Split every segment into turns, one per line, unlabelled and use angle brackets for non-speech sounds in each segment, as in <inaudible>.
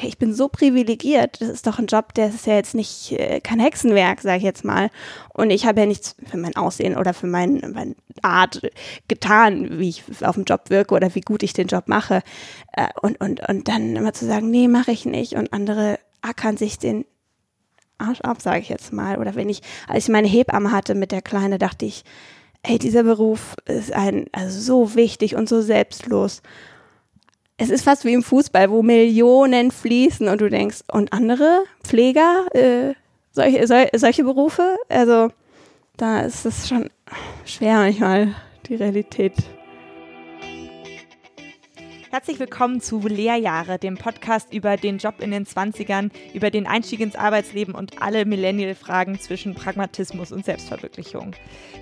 hey, ich bin so privilegiert, das ist doch ein Job, der ist ja jetzt nicht äh, kein Hexenwerk, sage ich jetzt mal. Und ich habe ja nichts für mein Aussehen oder für mein, meine Art getan, wie ich auf dem Job wirke oder wie gut ich den Job mache. Äh, und, und, und dann immer zu sagen, nee, mache ich nicht. Und andere ackern sich den Arsch ab, sage ich jetzt mal. Oder wenn ich, als ich meine Hebamme hatte mit der Kleine, dachte ich, ey, dieser Beruf ist ein, also so wichtig und so selbstlos. Es ist fast wie im Fußball, wo Millionen fließen und du denkst, und andere Pfleger, äh, solche, sol, solche Berufe, also da ist es schon schwer manchmal, die Realität
Herzlich willkommen zu Lehrjahre, dem Podcast über den Job in den 20ern, über den Einstieg ins Arbeitsleben und alle Millennial-Fragen zwischen Pragmatismus und Selbstverwirklichung.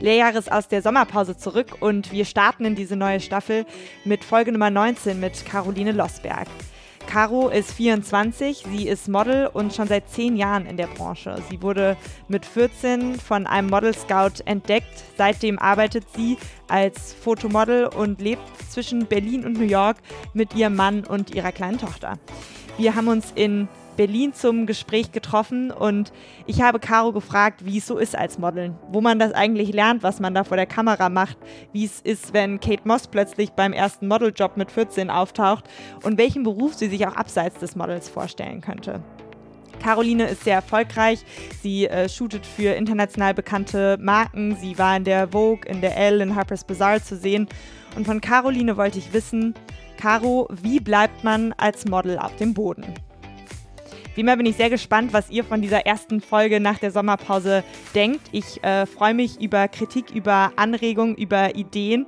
Lehrjahre ist aus der Sommerpause zurück und wir starten in diese neue Staffel mit Folge Nummer 19 mit Caroline Losberg. Caro ist 24, sie ist Model und schon seit zehn Jahren in der Branche. Sie wurde mit 14 von einem Model Scout entdeckt. Seitdem arbeitet sie als Fotomodel und lebt zwischen Berlin und New York mit ihrem Mann und ihrer kleinen Tochter. Wir haben uns in Berlin zum Gespräch getroffen und ich habe Caro gefragt, wie es so ist als Modeln, wo man das eigentlich lernt, was man da vor der Kamera macht, wie es ist, wenn Kate Moss plötzlich beim ersten Modeljob mit 14 auftaucht und welchen Beruf sie sich auch abseits des Models vorstellen könnte. Caroline ist sehr erfolgreich. Sie äh, shootet für international bekannte Marken. Sie war in der Vogue, in der Elle, in Harper's Bazaar zu sehen. Und von Caroline wollte ich wissen, Caro, wie bleibt man als Model auf dem Boden? Wie immer bin ich sehr gespannt, was ihr von dieser ersten Folge nach der Sommerpause denkt. Ich äh, freue mich über Kritik, über Anregungen, über Ideen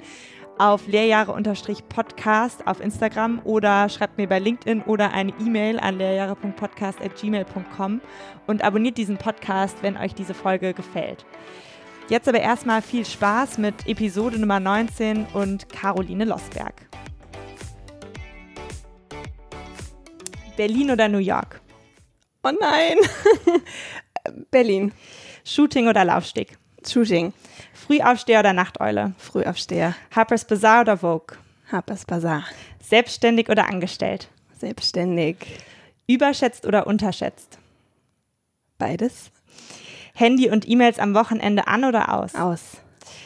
auf lehrjahre-podcast auf Instagram oder schreibt mir bei LinkedIn oder eine E-Mail an lehrjahre.podcast.gmail.com und abonniert diesen Podcast, wenn euch diese Folge gefällt. Jetzt aber erstmal viel Spaß mit Episode Nummer 19 und Caroline Losberg. Berlin oder New York?
Oh nein. <laughs> Berlin.
Shooting oder Laufsteg?
Shooting.
Frühaufsteher oder Nachteule?
Frühaufsteher.
Harper's Bazaar oder Vogue?
Harper's Bazaar.
Selbstständig oder angestellt?
Selbstständig.
Überschätzt oder unterschätzt?
Beides.
Handy und E-Mails am Wochenende an oder aus?
Aus.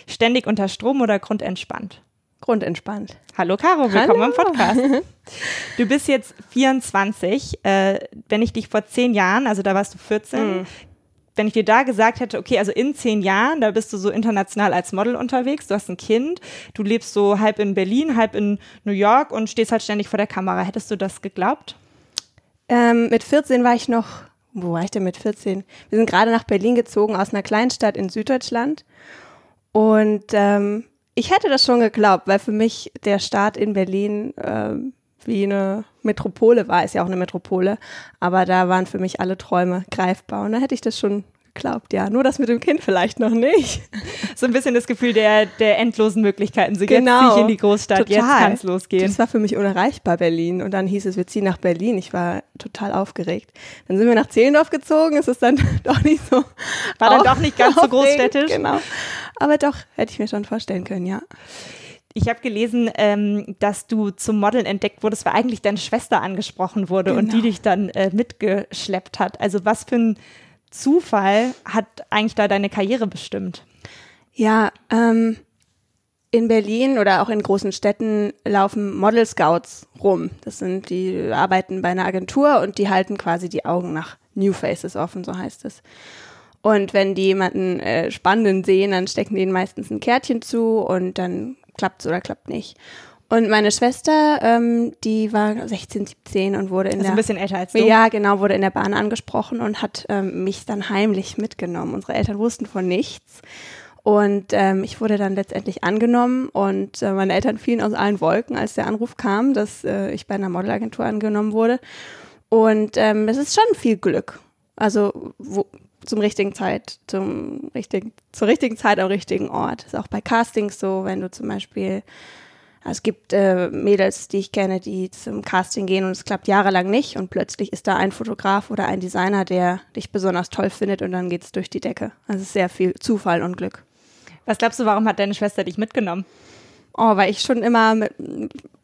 Ständig unter Strom oder grundentspannt?
Grundentspannt.
Hallo Caro, willkommen Hallo. im Podcast. <laughs> Du bist jetzt 24. Äh, wenn ich dich vor zehn Jahren, also da warst du 14, mhm. wenn ich dir da gesagt hätte, okay, also in zehn Jahren, da bist du so international als Model unterwegs, du hast ein Kind, du lebst so halb in Berlin, halb in New York und stehst halt ständig vor der Kamera. Hättest du das geglaubt?
Ähm, mit 14 war ich noch, wo war ich denn mit 14? Wir sind gerade nach Berlin gezogen aus einer Kleinstadt in Süddeutschland und ähm, ich hätte das schon geglaubt, weil für mich der Start in Berlin äh, wie eine Metropole war, ist ja auch eine Metropole, aber da waren für mich alle Träume greifbar und da hätte ich das schon geglaubt, ja. Nur das mit dem Kind vielleicht noch nicht. <laughs>
So ein bisschen das Gefühl der, der endlosen Möglichkeiten. So
genau.
jetzt ziehe ich in die Großstadt, total. jetzt kann es losgehen.
Das war für mich unerreichbar, Berlin. Und dann hieß es, wir ziehen nach Berlin. Ich war total aufgeregt. Dann sind wir nach Zehlendorf gezogen. Es ist dann <laughs> doch nicht so.
War dann doch nicht ganz so großstädtisch.
Genau. Aber doch, hätte ich mir schon vorstellen können, ja.
Ich habe gelesen, ähm, dass du zum Modeln entdeckt wurdest, weil eigentlich deine Schwester angesprochen wurde genau. und die genau. dich dann äh, mitgeschleppt hat. Also was für ein Zufall hat eigentlich da deine Karriere bestimmt?
Ja, ähm, in Berlin oder auch in großen Städten laufen Model Scouts rum. Das sind die arbeiten bei einer Agentur und die halten quasi die Augen nach New Faces offen, so heißt es. Und wenn die jemanden äh, spannenden sehen, dann stecken denen meistens ein Kärtchen zu und dann klappt es oder klappt nicht. Und meine Schwester, ähm, die war 16, 17 und wurde in
also
der
ein bisschen älter als du.
Ja, genau, wurde in der Bahn angesprochen und hat ähm, mich dann heimlich mitgenommen. Unsere Eltern wussten von nichts. Und ähm, ich wurde dann letztendlich angenommen und äh, meine Eltern fielen aus allen Wolken, als der Anruf kam, dass äh, ich bei einer Modelagentur angenommen wurde. Und ähm, es ist schon viel Glück. Also wo, zum richtigen Zeit, zum richtigen, zur richtigen Zeit am richtigen Ort. Ist auch bei Castings so, wenn du zum Beispiel es gibt äh, Mädels, die ich kenne, die zum Casting gehen und es klappt jahrelang nicht und plötzlich ist da ein Fotograf oder ein Designer, der dich besonders toll findet und dann geht es durch die Decke. Also es ist sehr viel Zufall und Glück.
Was glaubst du, warum hat deine Schwester dich mitgenommen?
Oh, weil ich schon immer mit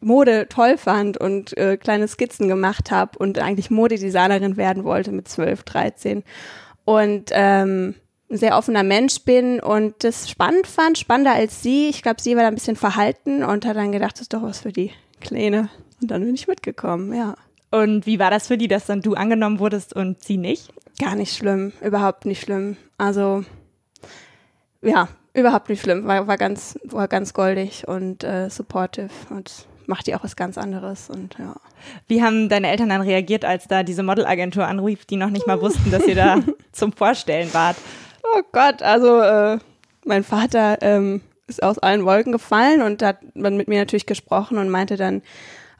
Mode toll fand und äh, kleine Skizzen gemacht habe und eigentlich Modedesignerin werden wollte mit 12, 13. Und ähm, ein sehr offener Mensch bin und das spannend fand, spannender als sie. Ich glaube, sie war da ein bisschen verhalten und hat dann gedacht, das ist doch was für die Kleine. Und dann bin ich mitgekommen, ja.
Und wie war das für die, dass dann du angenommen wurdest und sie nicht?
Gar nicht schlimm, überhaupt nicht schlimm. Also ja, überhaupt nicht schlimm. War, war ganz, war ganz goldig und äh, supportive und macht die auch was ganz anderes und ja.
Wie haben deine Eltern dann reagiert, als da diese Modelagentur anrief, die noch nicht mal wussten, dass ihr da <laughs> zum Vorstellen wart?
Oh Gott, also äh, mein Vater ähm, ist aus allen Wolken gefallen und hat dann mit mir natürlich gesprochen und meinte dann,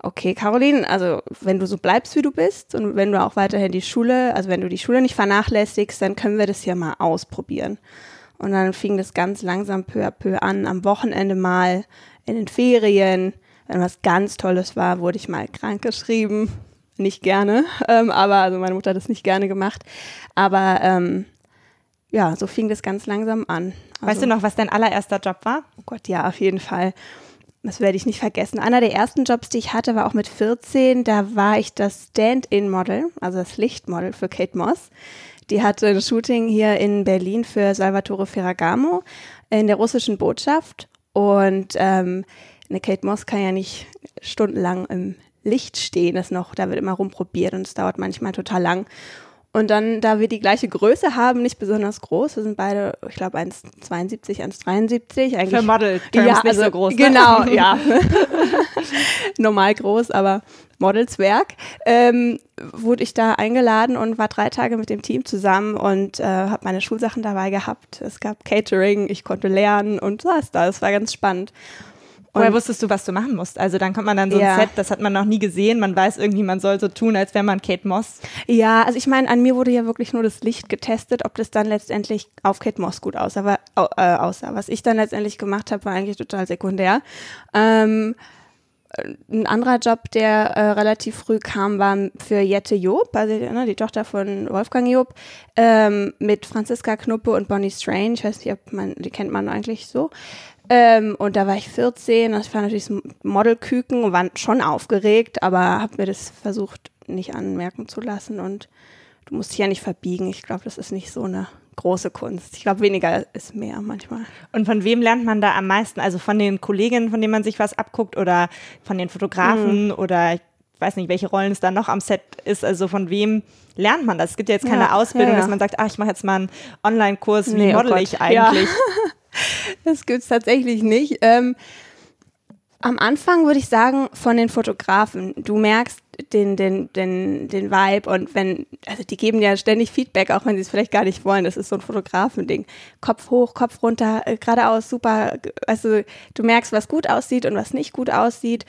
okay, Caroline, also wenn du so bleibst, wie du bist und wenn du auch weiterhin die Schule, also wenn du die Schule nicht vernachlässigst, dann können wir das hier mal ausprobieren. Und dann fing das ganz langsam peu à peu an, am Wochenende mal, in den Ferien, wenn was ganz Tolles war, wurde ich mal krank geschrieben. Nicht gerne, ähm, aber also meine Mutter hat das nicht gerne gemacht. Aber ähm, ja, so fing das ganz langsam an.
Also, weißt du noch, was dein allererster Job war?
Oh Gott, ja, auf jeden Fall das werde ich nicht vergessen. Einer der ersten Jobs, die ich hatte, war auch mit 14. Da war ich das Stand-in-Model, also das Lichtmodel für Kate Moss. Die hatte ein Shooting hier in Berlin für Salvatore Ferragamo in der russischen Botschaft. Und ähm, eine Kate Moss kann ja nicht stundenlang im Licht stehen. Das noch, da wird immer rumprobiert und es dauert manchmal total lang. Und dann, da wir die gleiche Größe haben, nicht besonders groß, wir sind beide, ich glaube, 1,72, 1,73. Eigentlich,
Für Model
ja,
nicht also, so groß.
Ne? Genau, <laughs> ja. <laughs> Normal groß, aber Modelswerk. Ähm, wurde ich da eingeladen und war drei Tage mit dem Team zusammen und äh, habe meine Schulsachen dabei gehabt. Es gab Catering, ich konnte lernen und saß da. Das war ganz spannend.
Woher wusstest du, was du machen musst? Also dann kommt man dann so ja. ein Set, das hat man noch nie gesehen. Man weiß irgendwie, man soll so tun, als wäre man Kate Moss.
Ja, also ich meine, an mir wurde ja wirklich nur das Licht getestet, ob das dann letztendlich auf Kate Moss gut aussah. Aber, äh, aussah. Was ich dann letztendlich gemacht habe, war eigentlich total sekundär. Ähm, ein anderer Job, der äh, relativ früh kam, war für Jette Job, also ne, die Tochter von Wolfgang Job, ähm, mit Franziska Knuppe und Bonnie Strange. Ich weiß nicht, ob man, die kennt man eigentlich so. Ähm, und da war ich 14 und ich war natürlich so Modelküken und war schon aufgeregt, aber habe mir das versucht nicht anmerken zu lassen und du musst dich ja nicht verbiegen. Ich glaube, das ist nicht so eine große Kunst. Ich glaube, weniger ist mehr manchmal.
Und von wem lernt man da am meisten? Also von den Kolleginnen, von denen man sich was abguckt oder von den Fotografen mhm. oder ich weiß nicht, welche Rollen es da noch am Set ist. Also von wem lernt man das? Es gibt ja jetzt keine ja, Ausbildung, ja, ja. dass man sagt, ach, ich mache jetzt mal einen Online-Kurs, wie nee, oh model oh ich eigentlich? <laughs>
das gibt es tatsächlich nicht. Ähm, am Anfang würde ich sagen, von den Fotografen. Du merkst den, den, den, den Vibe und wenn, also die geben ja ständig Feedback, auch wenn sie es vielleicht gar nicht wollen. Das ist so ein Fotografending. Kopf hoch, Kopf runter, äh, geradeaus, super. Also du merkst, was gut aussieht und was nicht gut aussieht.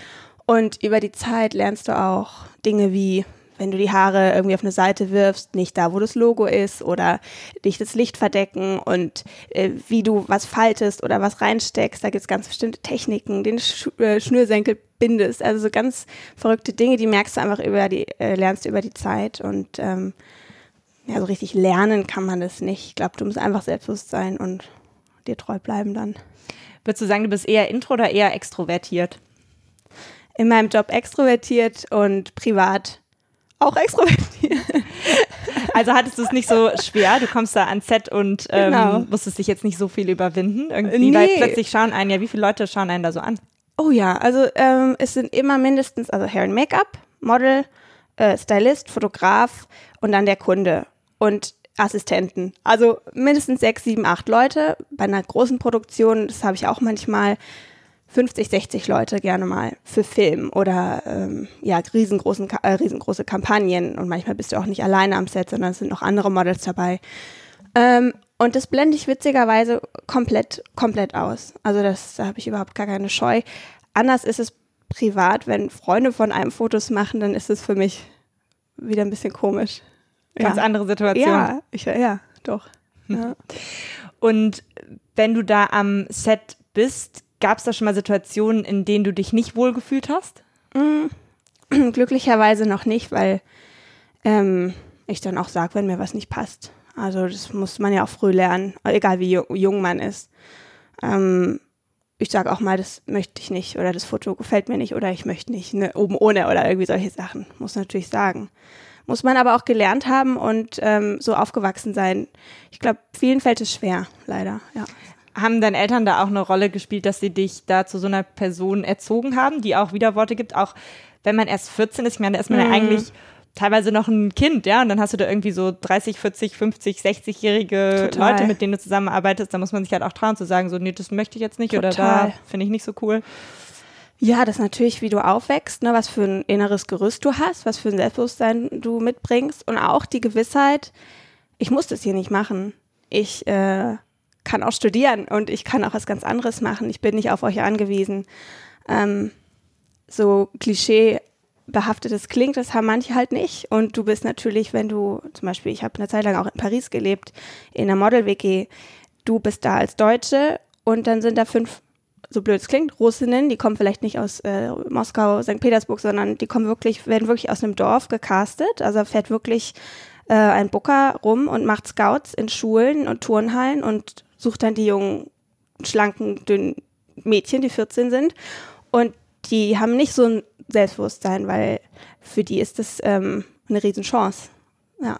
Und über die Zeit lernst du auch Dinge wie, wenn du die Haare irgendwie auf eine Seite wirfst, nicht da, wo das Logo ist oder dich das Licht verdecken und äh, wie du was faltest oder was reinsteckst. Da gibt es ganz bestimmte Techniken, den Sch äh, Schnürsenkel bindest. Also so ganz verrückte Dinge, die merkst du einfach über die, äh, lernst du über die Zeit und ähm, ja, so richtig lernen kann man das nicht. Ich glaube, du musst einfach selbstbewusst sein und dir treu bleiben dann.
Würdest du sagen, du bist eher intro oder eher extrovertiert?
In meinem Job extrovertiert und privat auch extrovertiert. <laughs>
Also hattest du es nicht so schwer? Du kommst da ans Set und ähm, genau. musstest dich jetzt nicht so viel überwinden irgendwie, nee. weil plötzlich schauen einen ja, wie viele Leute schauen einen da so an?
Oh ja, also ähm, es sind immer mindestens, also Hair and Make-up, Model, äh, Stylist, Fotograf und dann der Kunde und Assistenten. Also mindestens sechs, sieben, acht Leute. Bei einer großen Produktion, das habe ich auch manchmal, 50, 60 Leute gerne mal für Film oder ähm, ja, riesengroßen, äh, riesengroße Kampagnen und manchmal bist du auch nicht alleine am Set, sondern es sind noch andere Models dabei. Ähm, und das blende ich witzigerweise komplett, komplett aus. Also das, da habe ich überhaupt gar keine Scheu. Anders ist es privat, wenn Freunde von einem Fotos machen, dann ist es für mich wieder ein bisschen komisch.
Ganz ja. andere Situation.
Ja, ich, ja doch. <laughs> Ja.
Und wenn du da am Set bist, Gab es da schon mal Situationen, in denen du dich nicht wohl gefühlt hast?
Mm, <clears throat> glücklicherweise noch nicht, weil ähm, ich dann auch sage, wenn mir was nicht passt. Also das muss man ja auch früh lernen, egal wie jung man ist. Ähm, ich sage auch mal, das möchte ich nicht oder das Foto gefällt mir nicht oder ich möchte nicht ne, oben ohne oder irgendwie solche Sachen. Muss natürlich sagen. Muss man aber auch gelernt haben und ähm, so aufgewachsen sein. Ich glaube, vielen fällt es schwer, leider, ja.
Haben deine Eltern da auch eine Rolle gespielt, dass sie dich da zu so einer Person erzogen haben, die auch Widerworte gibt, auch wenn man erst 14 ist? Ich meine, da ist man mhm. ja eigentlich teilweise noch ein Kind, ja, und dann hast du da irgendwie so 30, 40, 50, 60-jährige Leute, mit denen du zusammenarbeitest, da muss man sich halt auch trauen zu sagen, so, nee, das möchte ich jetzt nicht Total. oder da finde ich nicht so cool.
Ja, das ist natürlich, wie du aufwächst, ne, was für ein inneres Gerüst du hast, was für ein Selbstbewusstsein du mitbringst und auch die Gewissheit, ich muss das hier nicht machen. Ich äh, kann auch studieren und ich kann auch was ganz anderes machen. Ich bin nicht auf euch angewiesen. Ähm, so Klischee behaftetes klingt, das haben manche halt nicht. Und du bist natürlich, wenn du, zum Beispiel, ich habe eine Zeit lang auch in Paris gelebt, in einer Model-WG, du bist da als Deutsche und dann sind da fünf, so blöd es klingt, Russinnen, die kommen vielleicht nicht aus äh, Moskau, St. Petersburg, sondern die kommen wirklich, werden wirklich aus einem Dorf gecastet. Also fährt wirklich äh, ein Booker rum und macht Scouts in Schulen und Turnhallen und sucht dann die jungen, schlanken, dünnen Mädchen, die 14 sind. Und die haben nicht so ein Selbstbewusstsein, weil für die ist das ähm, eine Riesenchance. Ja.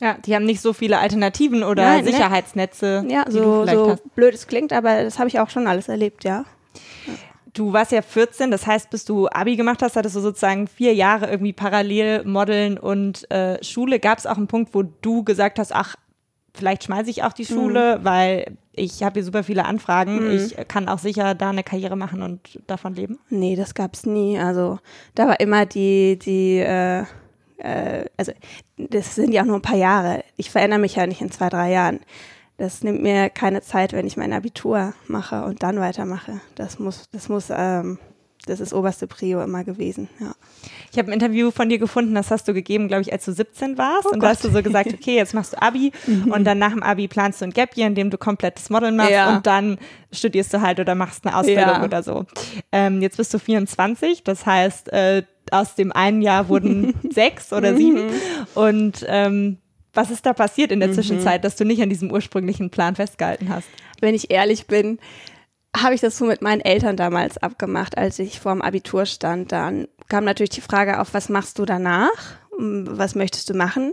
Ja, die haben nicht so viele Alternativen oder Nein, ne? Sicherheitsnetze.
Ne? Ja, so, so blöd es klingt, aber das habe ich auch schon alles erlebt, ja.
ja. Du warst ja 14, das heißt, bis du Abi gemacht hast, hattest du sozusagen vier Jahre irgendwie parallel Modeln und äh, Schule. Gab es auch einen Punkt, wo du gesagt hast, ach, vielleicht schmeiße ich auch die Schule, mhm. weil ich habe hier super viele Anfragen. Mhm. Ich kann auch sicher da eine Karriere machen und davon leben.
Nee, das gab es nie. Also da war immer die, die, äh, äh, also das sind ja auch nur ein paar Jahre. Ich verändere mich ja nicht in zwei, drei Jahren. Das nimmt mir keine Zeit, wenn ich mein Abitur mache und dann weitermache. Das muss, das muss ähm, das ist oberste Prio immer gewesen, ja.
Ich habe ein Interview von dir gefunden, das hast du gegeben, glaube ich, als du 17 warst. Oh und da hast du so gesagt, okay, jetzt machst du Abi mhm. und dann nach dem Abi planst du ein Gap Year, in dem du komplettes Modeln machst ja. und dann studierst du halt oder machst eine Ausbildung ja. oder so. Ähm, jetzt bist du 24, das heißt, äh, aus dem einen Jahr wurden <laughs> sechs oder sieben. Mhm. Und ähm, was ist da passiert in der mhm. Zwischenzeit, dass du nicht an diesem ursprünglichen Plan festgehalten hast?
Wenn ich ehrlich bin, habe ich das so mit meinen Eltern damals abgemacht, als ich vor dem Abitur stand. Dann kam natürlich die Frage auf, was machst du danach? Was möchtest du machen?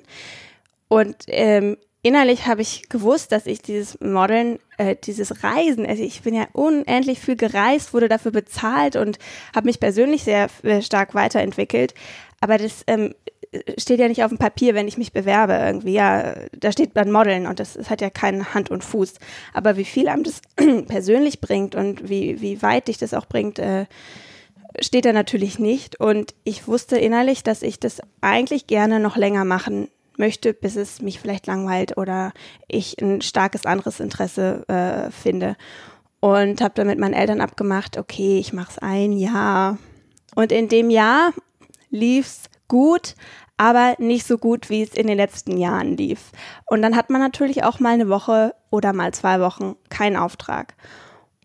Und ähm, innerlich habe ich gewusst, dass ich dieses Modeln, äh, dieses Reisen, also ich bin ja unendlich viel gereist, wurde dafür bezahlt und habe mich persönlich sehr, sehr stark weiterentwickelt. Aber das ähm, steht ja nicht auf dem Papier, wenn ich mich bewerbe irgendwie. Ja, da steht dann Modeln und das, das hat ja keinen Hand und Fuß. Aber wie viel einem das <clears throat> persönlich bringt und wie, wie weit dich das auch bringt, äh, steht da natürlich nicht. Und ich wusste innerlich, dass ich das eigentlich gerne noch länger machen möchte, bis es mich vielleicht langweilt oder ich ein starkes anderes Interesse äh, finde. Und habe dann mit meinen Eltern abgemacht, okay, ich mache es ein Jahr. Und in dem Jahr lief's gut, aber nicht so gut, wie es in den letzten Jahren lief. Und dann hat man natürlich auch mal eine Woche oder mal zwei Wochen keinen Auftrag.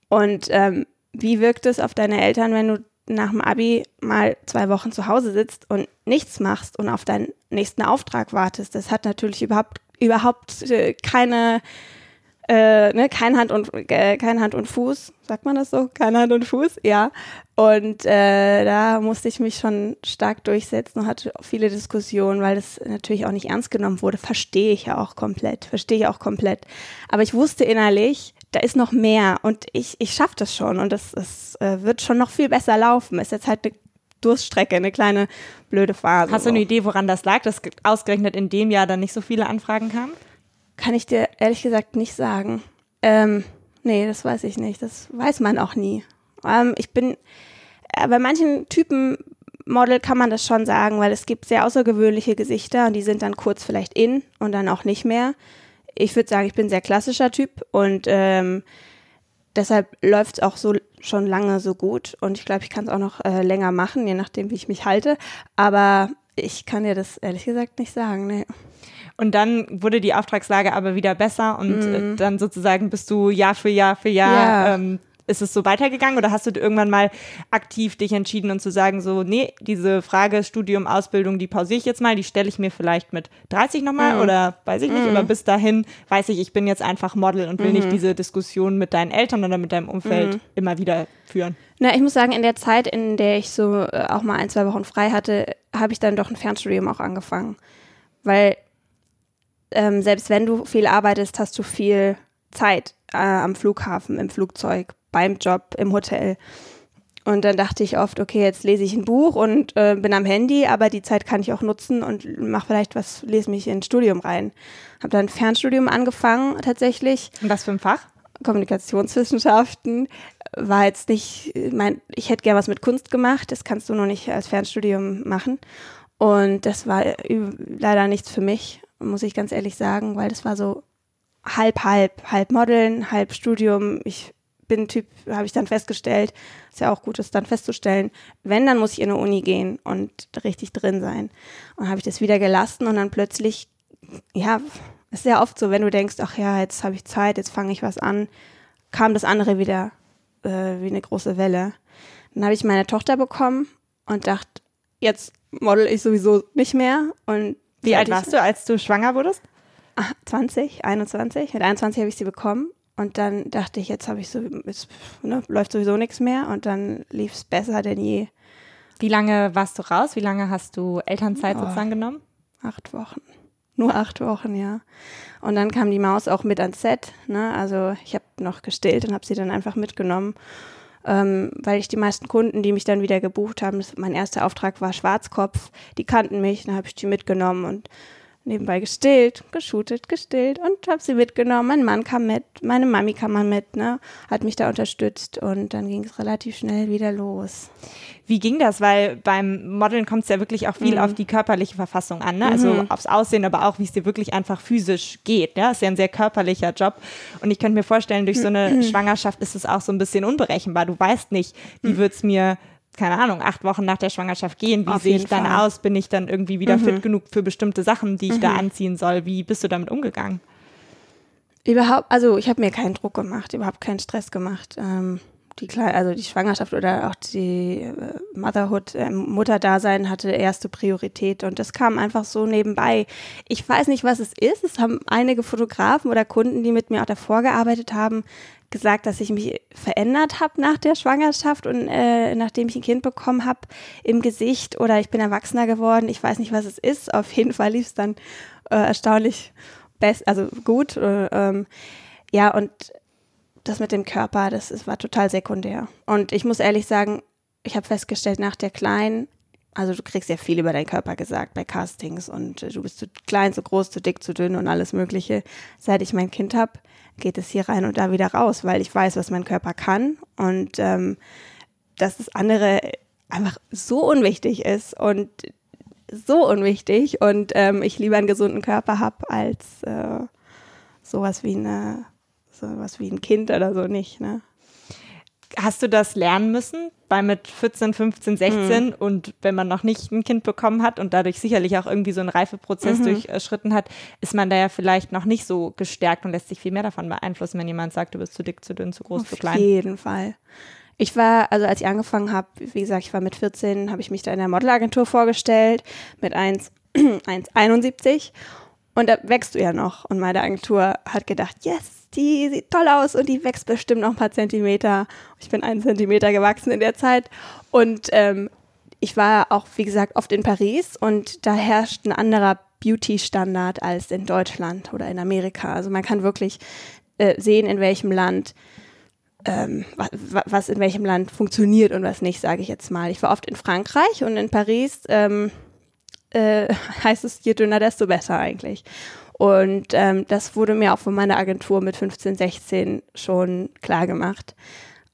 Und ähm, wie wirkt es auf deine Eltern, wenn du nach dem Abi mal zwei Wochen zu Hause sitzt und nichts machst und auf deinen nächsten Auftrag wartest? Das hat natürlich überhaupt überhaupt äh, keine äh, ne, kein Hand und äh, kein Hand und Fuß, sagt man das so? Kein Hand und Fuß, ja. Und äh, da musste ich mich schon stark durchsetzen und hatte viele Diskussionen, weil das natürlich auch nicht ernst genommen wurde. Verstehe ich ja auch komplett, verstehe ich auch komplett. Aber ich wusste innerlich, da ist noch mehr und ich, ich schaffe das schon und das, äh, wird schon noch viel besser laufen. Ist jetzt halt eine Durststrecke, eine kleine blöde Phase.
Hast du eine Idee, woran das lag, dass ausgerechnet in dem Jahr dann nicht so viele Anfragen kamen?
Kann ich dir ehrlich gesagt nicht sagen. Ähm, nee, das weiß ich nicht. Das weiß man auch nie. Ähm, ich bin, äh, bei manchen Typen Model kann man das schon sagen, weil es gibt sehr außergewöhnliche Gesichter und die sind dann kurz vielleicht in und dann auch nicht mehr. Ich würde sagen, ich bin ein sehr klassischer Typ und ähm, deshalb läuft es auch so schon lange so gut und ich glaube, ich kann es auch noch äh, länger machen, je nachdem, wie ich mich halte. Aber ich kann dir das ehrlich gesagt nicht sagen. Nee.
Und dann wurde die Auftragslage aber wieder besser und äh, mhm. dann sozusagen bist du Jahr für Jahr für Jahr ja. ähm, ist es so weitergegangen oder hast du irgendwann mal aktiv dich entschieden und zu sagen, so, nee, diese Frage Studium, Ausbildung, die pausiere ich jetzt mal, die stelle ich mir vielleicht mit 30 nochmal mhm. oder weiß ich nicht, mhm. aber bis dahin weiß ich, ich bin jetzt einfach Model und will mhm. nicht diese Diskussion mit deinen Eltern oder mit deinem Umfeld mhm. immer wieder führen.
Na, ich muss sagen, in der Zeit, in der ich so äh, auch mal ein, zwei Wochen frei hatte, habe ich dann doch ein Fernstudium auch angefangen. Weil ähm, selbst wenn du viel arbeitest, hast du viel Zeit äh, am Flughafen, im Flugzeug, beim Job, im Hotel. Und dann dachte ich oft, okay, jetzt lese ich ein Buch und äh, bin am Handy, aber die Zeit kann ich auch nutzen und mache vielleicht was, lese mich ins Studium rein. Habe dann ein Fernstudium angefangen tatsächlich.
Und was für ein Fach?
Kommunikationswissenschaften war jetzt nicht, mein, ich hätte gern was mit Kunst gemacht, das kannst du noch nicht als Fernstudium machen. Und das war leider nichts für mich, muss ich ganz ehrlich sagen, weil das war so halb, halb, halb Modeln, halb Studium. Ich bin Typ, habe ich dann festgestellt, ist ja auch gut, das dann festzustellen. Wenn, dann muss ich in eine Uni gehen und richtig drin sein. Und habe ich das wieder gelassen und dann plötzlich, ja, ist sehr oft so, wenn du denkst, ach ja, jetzt habe ich Zeit, jetzt fange ich was an, kam das andere wieder äh, wie eine große Welle. Dann habe ich meine Tochter bekommen und dachte, jetzt model ich sowieso nicht mehr. Und
wie alt warst du, als du schwanger wurdest?
20, 21. Mit 21 habe ich sie bekommen. Und dann dachte ich, jetzt habe ich so, jetzt ne, läuft sowieso nichts mehr. Und dann lief es besser denn je.
Wie lange warst du raus? Wie lange hast du Elternzeit oh, sozusagen genommen?
Acht Wochen. Nur acht Wochen, ja. Und dann kam die Maus auch mit ans Set. Ne? Also ich habe noch gestillt und habe sie dann einfach mitgenommen. Ähm, weil ich die meisten Kunden, die mich dann wieder gebucht haben, mein erster Auftrag war Schwarzkopf, die kannten mich, dann habe ich die mitgenommen und nebenbei gestillt, geshootet, gestillt und habe sie mitgenommen. Mein Mann kam mit, meine Mami kam mal mit, ne, hat mich da unterstützt und dann ging es relativ schnell wieder los.
Wie ging das? Weil beim Modeln kommt es ja wirklich auch viel mhm. auf die körperliche Verfassung an, ne? also mhm. aufs Aussehen, aber auch wie es dir wirklich einfach physisch geht. Ja, ist ja ein sehr körperlicher Job und ich könnte mir vorstellen, durch so eine mhm. <clears throat> Schwangerschaft ist es auch so ein bisschen unberechenbar. Du weißt nicht, wie mhm. wird es mir keine Ahnung, acht Wochen nach der Schwangerschaft gehen. Wie sehe ich dann Fall. aus? Bin ich dann irgendwie wieder mhm. fit genug für bestimmte Sachen, die ich mhm. da anziehen soll? Wie bist du damit umgegangen?
Überhaupt, also ich habe mir keinen Druck gemacht, überhaupt keinen Stress gemacht. Ähm, die Kle also die Schwangerschaft oder auch die äh, Motherhood, äh, Mutterdasein hatte erste Priorität und das kam einfach so nebenbei. Ich weiß nicht, was es ist. Es haben einige Fotografen oder Kunden, die mit mir auch davor gearbeitet haben, gesagt, dass ich mich verändert habe nach der Schwangerschaft und äh, nachdem ich ein Kind bekommen habe im Gesicht oder ich bin erwachsener geworden. Ich weiß nicht, was es ist. Auf jeden Fall lief es dann äh, erstaunlich best, also gut. Äh, ähm, ja, und das mit dem Körper, das, das war total sekundär. Und ich muss ehrlich sagen, ich habe festgestellt, nach der Kleinen, also du kriegst ja viel über deinen Körper gesagt bei Castings und du bist zu klein, zu groß, zu dick, zu dünn und alles Mögliche. Seit ich mein Kind habe, geht es hier rein und da wieder raus, weil ich weiß, was mein Körper kann und ähm, dass das andere einfach so unwichtig ist und so unwichtig und ähm, ich lieber einen gesunden Körper habe als äh, sowas wie eine sowas wie ein Kind oder so nicht, ne?
Hast du das lernen müssen bei mit 14, 15, 16 mhm. und wenn man noch nicht ein Kind bekommen hat und dadurch sicherlich auch irgendwie so einen Reifeprozess mhm. durchschritten hat, ist man da ja vielleicht noch nicht so gestärkt und lässt sich viel mehr davon beeinflussen, wenn jemand sagt, du bist zu dick, zu dünn, zu groß,
Auf
zu klein.
Auf jeden Fall. Ich war, also als ich angefangen habe, wie gesagt, ich war mit 14, habe ich mich da in der Modelagentur vorgestellt mit 1,71 <clears throat> und da wächst du ja noch. Und meine Agentur hat gedacht, yes, die sieht toll aus und die wächst bestimmt noch ein paar Zentimeter. Ich bin einen Zentimeter gewachsen in der Zeit. Und ähm, ich war auch, wie gesagt, oft in Paris und da herrscht ein anderer Beauty-Standard als in Deutschland oder in Amerika. Also man kann wirklich äh, sehen, in welchem Land ähm, was, was, in welchem Land funktioniert und was nicht, sage ich jetzt mal. Ich war oft in Frankreich und in Paris ähm, äh, <laughs> heißt es, je dünner, desto besser eigentlich. Und ähm, das wurde mir auch von meiner Agentur mit 15, 16 schon klar gemacht.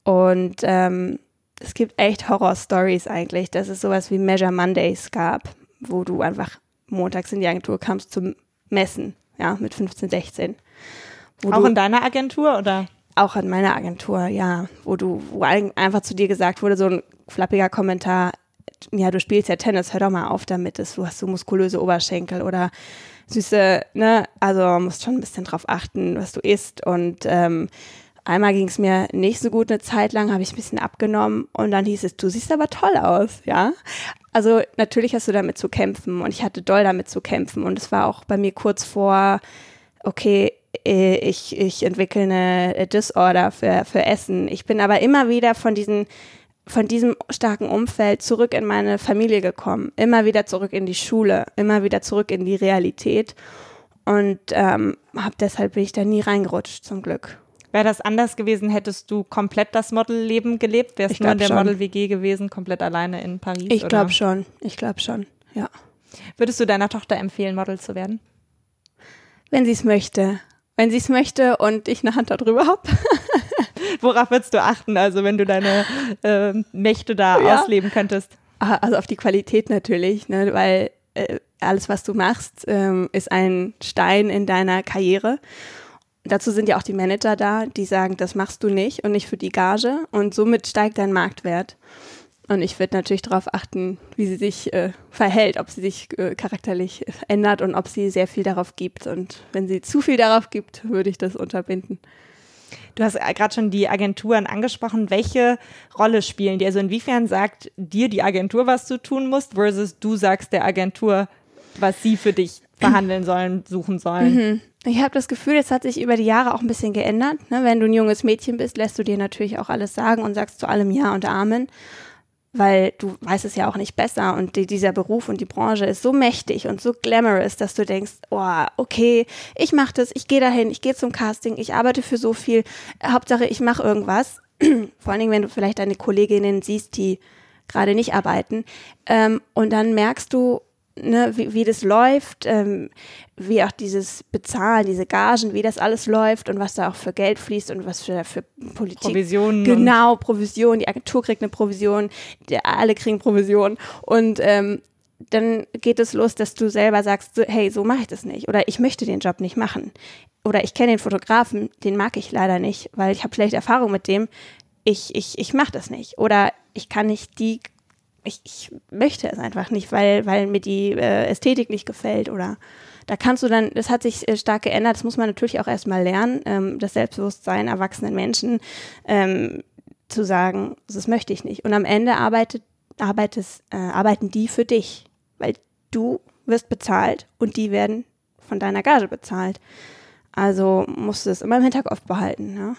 Und ähm, es gibt echt Horror-Stories eigentlich, dass es sowas wie Measure Mondays gab, wo du einfach montags in die Agentur kamst zum Messen, ja, mit 15, 16.
auch in deiner Agentur oder?
Auch in meiner Agentur, ja, wo du, wo einfach zu dir gesagt wurde, so ein flappiger Kommentar, ja, du spielst ja Tennis, hör doch mal auf damit, du hast so muskulöse Oberschenkel oder süße, ne, also musst schon ein bisschen drauf achten, was du isst und ähm, einmal ging es mir nicht so gut eine Zeit lang, habe ich ein bisschen abgenommen und dann hieß es, du siehst aber toll aus, ja. Also natürlich hast du damit zu kämpfen und ich hatte doll damit zu kämpfen und es war auch bei mir kurz vor, okay, äh, ich, ich entwickle eine Disorder für, für Essen. Ich bin aber immer wieder von diesen von diesem starken Umfeld zurück in meine Familie gekommen, immer wieder zurück in die Schule, immer wieder zurück in die Realität und ähm, hab deshalb bin ich da nie reingerutscht zum Glück.
Wäre das anders gewesen, hättest du komplett das Modelleben gelebt? Wärst du nur in der Model-WG gewesen, komplett alleine in Paris?
Ich glaube schon, ich glaube schon, ja.
Würdest du deiner Tochter empfehlen, Model zu werden?
Wenn sie es möchte. Wenn sie es möchte und ich eine Hand darüber habe. <laughs>
Worauf würdest du achten, also wenn du deine äh, Mächte da ja. ausleben könntest?
Ah, also auf die Qualität natürlich, ne? weil äh, alles, was du machst, ähm, ist ein Stein in deiner Karriere. Dazu sind ja auch die Manager da, die sagen, das machst du nicht und nicht für die Gage und somit steigt dein Marktwert. Und ich würde natürlich darauf achten, wie sie sich äh, verhält, ob sie sich äh, charakterlich ändert und ob sie sehr viel darauf gibt. Und wenn sie zu viel darauf gibt, würde ich das unterbinden.
Du hast gerade schon die Agenturen angesprochen. Welche Rolle spielen die? Also inwiefern sagt dir die Agentur, was du tun musst, versus du sagst der Agentur, was sie für dich verhandeln sollen, suchen sollen?
Mhm. Ich habe das Gefühl, es hat sich über die Jahre auch ein bisschen geändert. Ne? Wenn du ein junges Mädchen bist, lässt du dir natürlich auch alles sagen und sagst zu allem Ja und Amen weil du weißt es ja auch nicht besser und die, dieser Beruf und die Branche ist so mächtig und so glamorous, dass du denkst, oh, okay, ich mache das, ich gehe dahin, ich gehe zum Casting, ich arbeite für so viel, Hauptsache ich mache irgendwas. <clears throat> Vor allen Dingen, wenn du vielleicht deine Kolleginnen siehst, die gerade nicht arbeiten ähm, und dann merkst du, ne, wie, wie das läuft, ähm, wie auch dieses Bezahlen, diese Gagen, wie das alles läuft und was da auch für Geld fließt und was für, für Politik.
Provisionen.
Genau, Provision. Die Agentur kriegt eine Provision, die, alle kriegen Provision. Und ähm, dann geht es los, dass du selber sagst, hey, so mache ich das nicht. Oder ich möchte den Job nicht machen. Oder ich kenne den Fotografen, den mag ich leider nicht, weil ich habe schlechte Erfahrung mit dem. Ich, ich, ich mache das nicht. Oder ich kann nicht die ich, ich möchte es einfach nicht, weil, weil mir die äh, Ästhetik nicht gefällt oder da kannst du dann, das hat sich äh, stark geändert, das muss man natürlich auch erstmal lernen, ähm, das Selbstbewusstsein erwachsenen Menschen ähm, zu sagen, das möchte ich nicht. Und am Ende arbeitet, arbeitest, äh, arbeiten die für dich, weil du wirst bezahlt und die werden von deiner Gage bezahlt. Also musst du es immer im Hinterkopf behalten. Ja?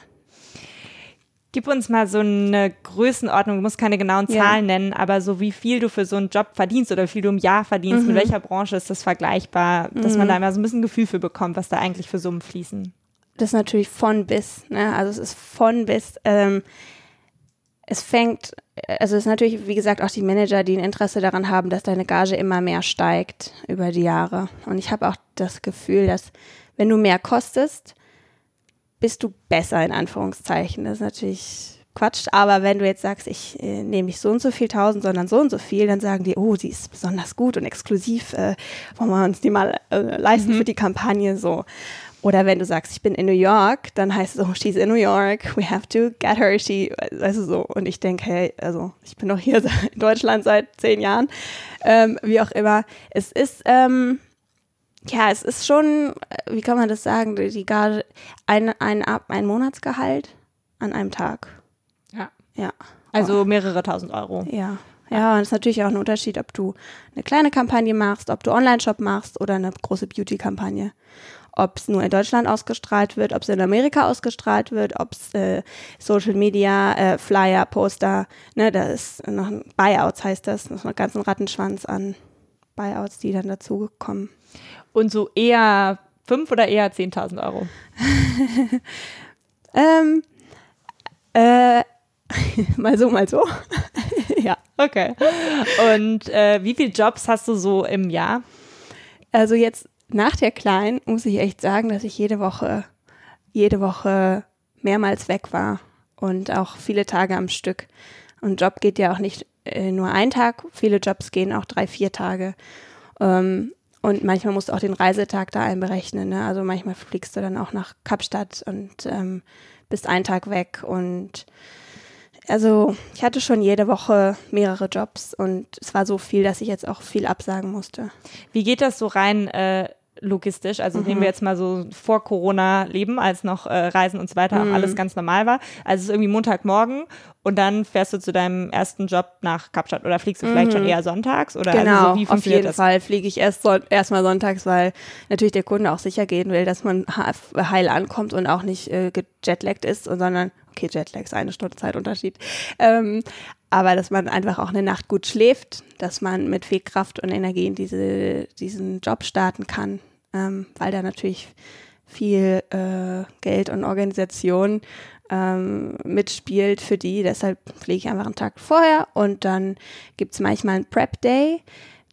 Gib uns mal so eine Größenordnung, du musst keine genauen Zahlen ja. nennen, aber so wie viel du für so einen Job verdienst oder wie viel du im Jahr verdienst, mhm. mit welcher Branche ist das vergleichbar, dass mhm. man da immer so ein bisschen Gefühl für bekommt, was da eigentlich für Summen fließen.
Das ist natürlich von bis, ne? also es ist von bis. Ähm, es fängt, also es ist natürlich, wie gesagt, auch die Manager, die ein Interesse daran haben, dass deine Gage immer mehr steigt über die Jahre. Und ich habe auch das Gefühl, dass wenn du mehr kostest, bist du besser in Anführungszeichen. Das ist natürlich Quatsch, aber wenn du jetzt sagst, ich äh, nehme nicht so und so viel tausend, sondern so und so viel, dann sagen die, oh, sie ist besonders gut und exklusiv, äh, wollen wir uns die mal äh, leisten mhm. für die Kampagne so. Oder wenn du sagst, ich bin in New York, dann heißt es, oh, she's in New York, we have to get her, she, also so. Und ich denke, hey, also ich bin doch hier <laughs> in Deutschland seit zehn Jahren, ähm, wie auch immer. Es ist, ähm, ja, es ist schon, äh, wie kann man das sagen, die Gage, ein, ein, ein Monatsgehalt an einem Tag.
Ja.
Ja.
Also mehrere tausend Euro.
Ja. Ja, und es ist natürlich auch ein Unterschied, ob du eine kleine Kampagne machst, ob du Online-Shop machst oder eine große Beauty-Kampagne. Ob es nur in Deutschland ausgestrahlt wird, ob es in Amerika ausgestrahlt wird, ob es äh, Social Media, äh, Flyer, Poster, ne, da ist noch ein Buyouts heißt das, noch ganz ein Rattenschwanz an Buyouts, die dann dazukommen.
Und so eher 5 oder eher 10.000 Euro? <laughs>
ähm, äh, <laughs> mal so, mal so. <laughs>
ja. Okay. Und äh, wie viele Jobs hast du so im Jahr?
Also jetzt nach der Kleinen muss ich echt sagen, dass ich jede Woche, jede Woche mehrmals weg war und auch viele Tage am Stück. Und Job geht ja auch nicht äh, nur ein Tag, viele Jobs gehen auch drei, vier Tage. Ähm, und manchmal musst du auch den Reisetag da einberechnen. Ne? Also manchmal fliegst du dann auch nach Kapstadt und ähm, bist einen Tag weg. Und also ich hatte schon jede Woche mehrere Jobs und es war so viel, dass ich jetzt auch viel absagen musste.
Wie geht das so rein? Äh logistisch. Also mhm. nehmen wir jetzt mal so vor Corona-Leben, als noch äh, Reisen und so weiter mhm. auch alles ganz normal war. Also es ist irgendwie Montagmorgen und dann fährst du zu deinem ersten Job nach Kapstadt oder fliegst du vielleicht mhm. schon eher sonntags oder
genau,
also
so, wie auf jeden das? Fall fliege ich erst so, erstmal sonntags, weil natürlich der Kunde auch sicher gehen will, dass man heil ankommt und auch nicht äh, gejetlaggt ist, sondern okay, Jetlag ist eine Stunde Zeitunterschied. Ähm, aber dass man einfach auch eine Nacht gut schläft, dass man mit viel Kraft und Energie in diese, diesen Job starten kann, ähm, weil da natürlich viel äh, Geld und Organisation ähm, mitspielt für die. Deshalb fliege ich einfach einen Tag vorher und dann gibt es manchmal einen Prep-Day,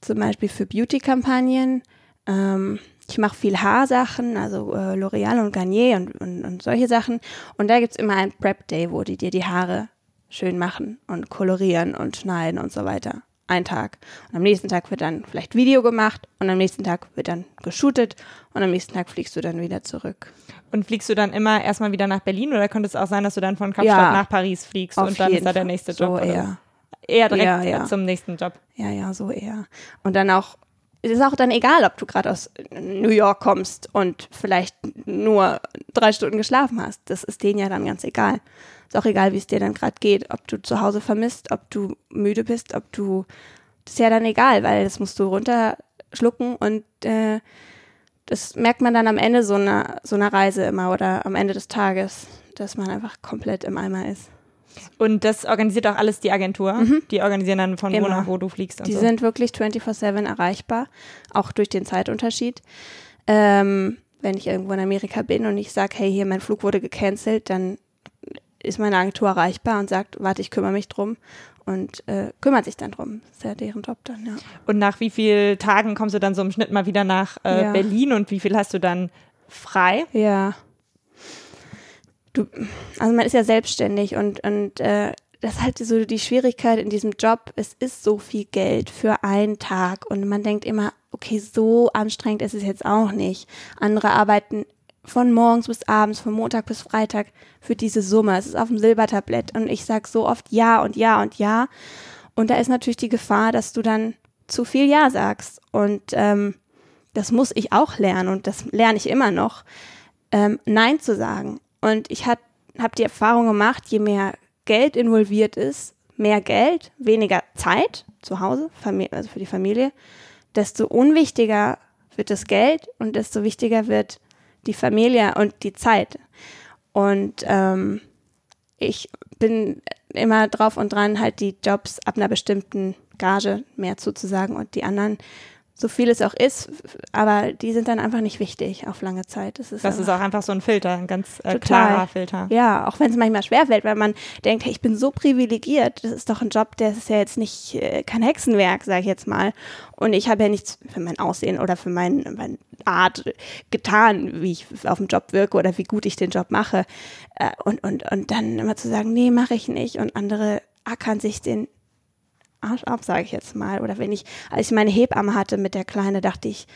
zum Beispiel für Beauty-Kampagnen. Ähm, ich mache viel Haarsachen, also äh, L'Oreal und Garnier und, und, und solche Sachen. Und da gibt es immer einen Prep-Day, wo die dir die Haare schön machen und kolorieren und schneiden und so weiter. Ein Tag. Und am nächsten Tag wird dann vielleicht Video gemacht und am nächsten Tag wird dann geshootet und am nächsten Tag fliegst du dann wieder zurück.
Und fliegst du dann immer erstmal wieder nach Berlin oder könnte es auch sein, dass du dann von Kapstadt ja, nach Paris fliegst und dann ist da der nächste Job?
So eher.
Eher direkt ja, ja. zum nächsten Job.
Ja, ja, so eher. Und dann auch es ist auch dann egal, ob du gerade aus New York kommst und vielleicht nur drei Stunden geschlafen hast. Das ist denen ja dann ganz egal. Ist auch egal, wie es dir dann gerade geht, ob du zu Hause vermisst, ob du müde bist, ob du. Das ist ja dann egal, weil das musst du runterschlucken und äh, das merkt man dann am Ende so einer, so einer Reise immer oder am Ende des Tages, dass man einfach komplett im Eimer ist.
Und das organisiert auch alles die Agentur. Mhm. Die organisieren dann von Immer. wo nach wo du fliegst.
Die
so.
sind wirklich 24-7 erreichbar, auch durch den Zeitunterschied. Ähm, wenn ich irgendwo in Amerika bin und ich sage, hey, hier, mein Flug wurde gecancelt, dann ist meine Agentur erreichbar und sagt, warte, ich kümmere mich drum und äh, kümmert sich dann drum. Das ist ja deren Job dann, ja.
Und nach wie vielen Tagen kommst du dann so im Schnitt mal wieder nach äh, ja. Berlin und wie viel hast du dann frei?
Ja, du, also man ist ja selbstständig und, und äh, das ist halt so die Schwierigkeit in diesem Job. Es ist so viel Geld für einen Tag und man denkt immer, okay, so anstrengend ist es jetzt auch nicht. Andere arbeiten von morgens bis abends, von Montag bis Freitag für diese Summe. Es ist auf dem Silbertablett und ich sage so oft ja und ja und ja. Und da ist natürlich die Gefahr, dass du dann zu viel Ja sagst. Und ähm, das muss ich auch lernen und das lerne ich immer noch, ähm, Nein zu sagen. Und ich habe hab die Erfahrung gemacht, je mehr Geld involviert ist, mehr Geld, weniger Zeit zu Hause, also für die Familie, desto unwichtiger wird das Geld und desto wichtiger wird die Familie und die Zeit. Und ähm, ich bin immer drauf und dran, halt die Jobs ab einer bestimmten Gage mehr zuzusagen und die anderen so viel es auch ist, aber die sind dann einfach nicht wichtig auf lange Zeit.
Das ist, das ist auch einfach so ein Filter, ein ganz äh, klarer Filter.
Ja, auch wenn es manchmal schwerfällt, weil man denkt, hey, ich bin so privilegiert, das ist doch ein Job, der ist ja jetzt nicht äh, kein Hexenwerk, sage ich jetzt mal. Und ich habe ja nichts für mein Aussehen oder für mein, meine Art getan, wie ich auf dem Job wirke oder wie gut ich den Job mache. Äh, und, und, und dann immer zu sagen, nee, mache ich nicht. Und andere ackern sich den Arsch ab, sage ich jetzt mal. Oder wenn ich, als ich meine Hebamme hatte mit der Kleine, dachte ich,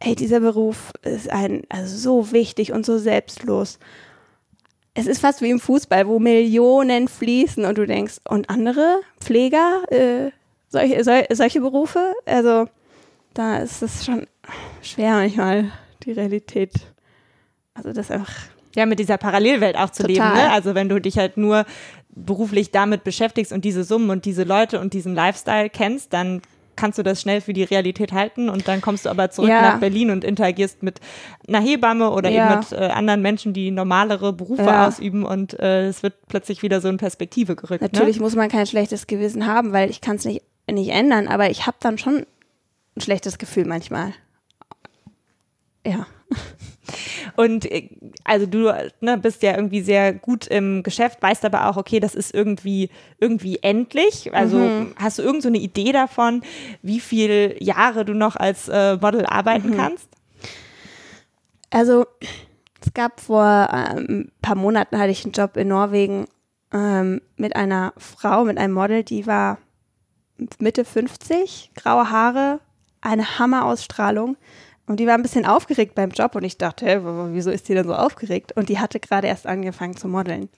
ey, dieser Beruf ist ein, also so wichtig und so selbstlos. Es ist fast wie im Fußball, wo Millionen fließen und du denkst, und andere Pfleger, äh, solche, sol, solche Berufe, also da ist es schon schwer manchmal, die Realität. Also das einfach.
Ja, mit dieser Parallelwelt auch zu Total. leben. Ne? Also wenn du dich halt nur beruflich damit beschäftigst und diese Summen und diese Leute und diesen Lifestyle kennst, dann kannst du das schnell für die Realität halten und dann kommst du aber zurück ja. nach Berlin und interagierst mit einer Hebamme oder ja. eben mit äh, anderen Menschen, die normalere Berufe ja. ausüben und äh, es wird plötzlich wieder so in Perspektive gerückt.
Ne? Natürlich ne? muss man kein schlechtes Gewissen haben, weil ich kann es nicht, nicht ändern, aber ich habe dann schon ein schlechtes Gefühl manchmal. Ja. <laughs>
Und äh, also du ne, bist ja irgendwie sehr gut im Geschäft, weißt aber auch, okay, das ist irgendwie, irgendwie endlich. Also mhm. hast du irgend so eine Idee davon, wie viele Jahre du noch als äh, Model arbeiten mhm. kannst?
Also es gab vor ein ähm, paar Monaten hatte ich einen Job in Norwegen ähm, mit einer Frau, mit einem Model, die war Mitte 50, graue Haare, eine Hammerausstrahlung. Und die war ein bisschen aufgeregt beim Job und ich dachte, hä, wieso ist die denn so aufgeregt? Und die hatte gerade erst angefangen zu modeln.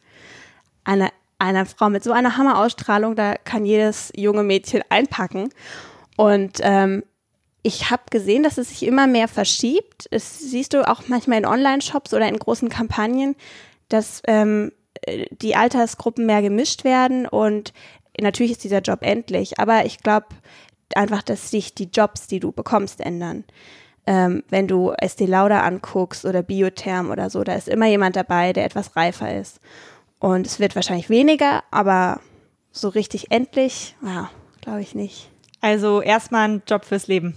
Eine, eine Frau mit so einer Hammerausstrahlung, da kann jedes junge Mädchen einpacken. Und ähm, ich habe gesehen, dass es sich immer mehr verschiebt. Das siehst du auch manchmal in Online-Shops oder in großen Kampagnen, dass ähm, die Altersgruppen mehr gemischt werden und natürlich ist dieser Job endlich, aber ich glaube einfach, dass sich die Jobs, die du bekommst, ändern. Ähm, wenn du SD Lauda anguckst oder Biotherm oder so, da ist immer jemand dabei, der etwas reifer ist. Und es wird wahrscheinlich weniger, aber so richtig endlich, ja, glaube ich nicht.
Also erstmal ein Job fürs Leben.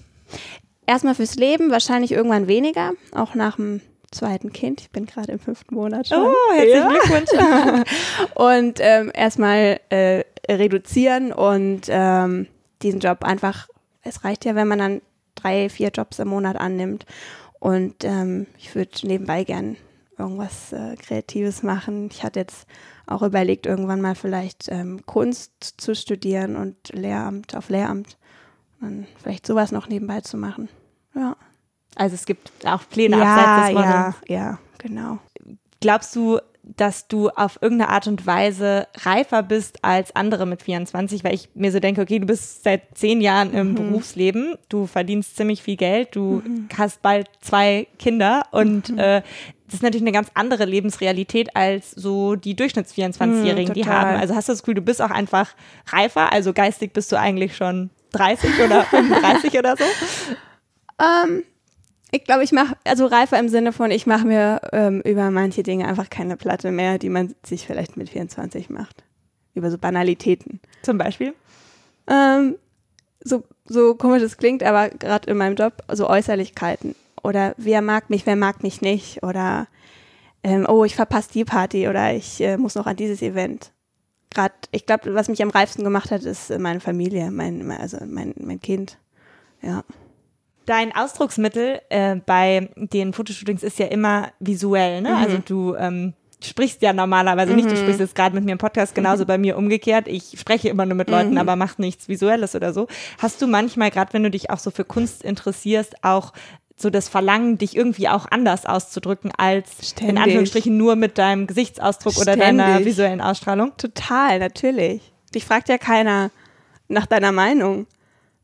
Erstmal fürs Leben, wahrscheinlich irgendwann weniger, auch nach dem zweiten Kind. Ich bin gerade im fünften Monat schon.
Oh, herzlichen ja. Glückwunsch. <laughs>
und ähm, erstmal äh, reduzieren und ähm, diesen Job einfach, es reicht ja, wenn man dann drei, vier Jobs im Monat annimmt. Und ähm, ich würde nebenbei gern irgendwas äh, Kreatives machen. Ich hatte jetzt auch überlegt, irgendwann mal vielleicht ähm, Kunst zu studieren und Lehramt auf Lehramt. Und vielleicht sowas noch nebenbei zu machen. Ja.
Also es gibt auch Pläne
ja,
abseits des
Modells. Ja, ja, genau.
Glaubst du, dass du auf irgendeine Art und Weise reifer bist als andere mit 24, weil ich mir so denke, okay, du bist seit zehn Jahren im mhm. Berufsleben, du verdienst ziemlich viel Geld, du mhm. hast bald zwei Kinder und mhm. äh, das ist natürlich eine ganz andere Lebensrealität als so die Durchschnitts-24-Jährigen, mhm, die haben. Also hast du das Gefühl, du bist auch einfach reifer, also geistig bist du eigentlich schon 30 oder 35 oder so?
Ähm, ich glaube, ich mache, also reifer im Sinne von, ich mache mir ähm, über manche Dinge einfach keine Platte mehr, die man sich vielleicht mit 24 macht. Über so Banalitäten.
Zum Beispiel?
Ähm, so, so komisch es klingt, aber gerade in meinem Job, so Äußerlichkeiten. Oder wer mag mich, wer mag mich nicht. Oder ähm, oh, ich verpasse die Party oder ich äh, muss noch an dieses Event. Gerade, ich glaube, was mich am reifsten gemacht hat, ist meine Familie, mein, also mein, mein Kind. Ja.
Dein Ausdrucksmittel äh, bei den Fotoshootings ist ja immer visuell, ne? Mhm. Also du ähm, sprichst ja normalerweise mhm. nicht, du mhm. sprichst jetzt gerade mit mir im Podcast, genauso mhm. bei mir umgekehrt. Ich spreche immer nur mit Leuten, mhm. aber mach nichts Visuelles oder so. Hast du manchmal, gerade wenn du dich auch so für Kunst interessierst, auch so das Verlangen, dich irgendwie auch anders auszudrücken als Ständig. in Anführungsstrichen nur mit deinem Gesichtsausdruck Ständig. oder deiner visuellen Ausstrahlung?
Total, natürlich. Dich fragt ja keiner nach deiner Meinung.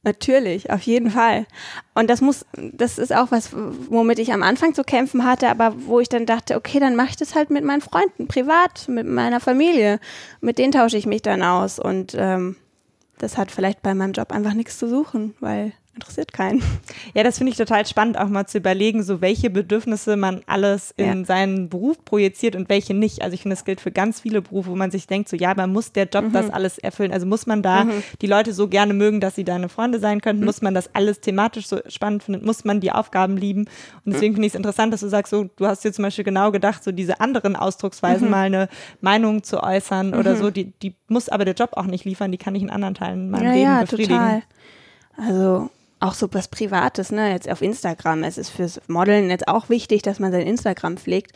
Natürlich, auf jeden Fall. Und das muss, das ist auch was, womit ich am Anfang zu kämpfen hatte, aber wo ich dann dachte, okay, dann mache ich das halt mit meinen Freunden, privat, mit meiner Familie. Mit denen tausche ich mich dann aus. Und ähm, das hat vielleicht bei meinem Job einfach nichts zu suchen, weil interessiert keinen.
Ja, das finde ich total spannend, auch mal zu überlegen, so welche Bedürfnisse man alles in ja. seinen Beruf projiziert und welche nicht. Also ich finde, das gilt für ganz viele Berufe, wo man sich denkt, so ja, man muss der Job mhm. das alles erfüllen. Also muss man da mhm. die Leute so gerne mögen, dass sie deine Freunde sein könnten, mhm. muss man das alles thematisch so spannend finden, muss man die Aufgaben lieben. Und deswegen finde ich es interessant, dass du sagst, so, du hast dir zum Beispiel genau gedacht, so diese anderen Ausdrucksweisen mhm. mal eine Meinung zu äußern oder mhm. so, die, die muss aber der Job auch nicht liefern, die kann ich in anderen Teilen meinem
ja,
Leben
ja,
befriedigen.
Total. Also auch so was Privates, ne? Jetzt auf Instagram. Es ist fürs Modeln jetzt auch wichtig, dass man sein Instagram pflegt.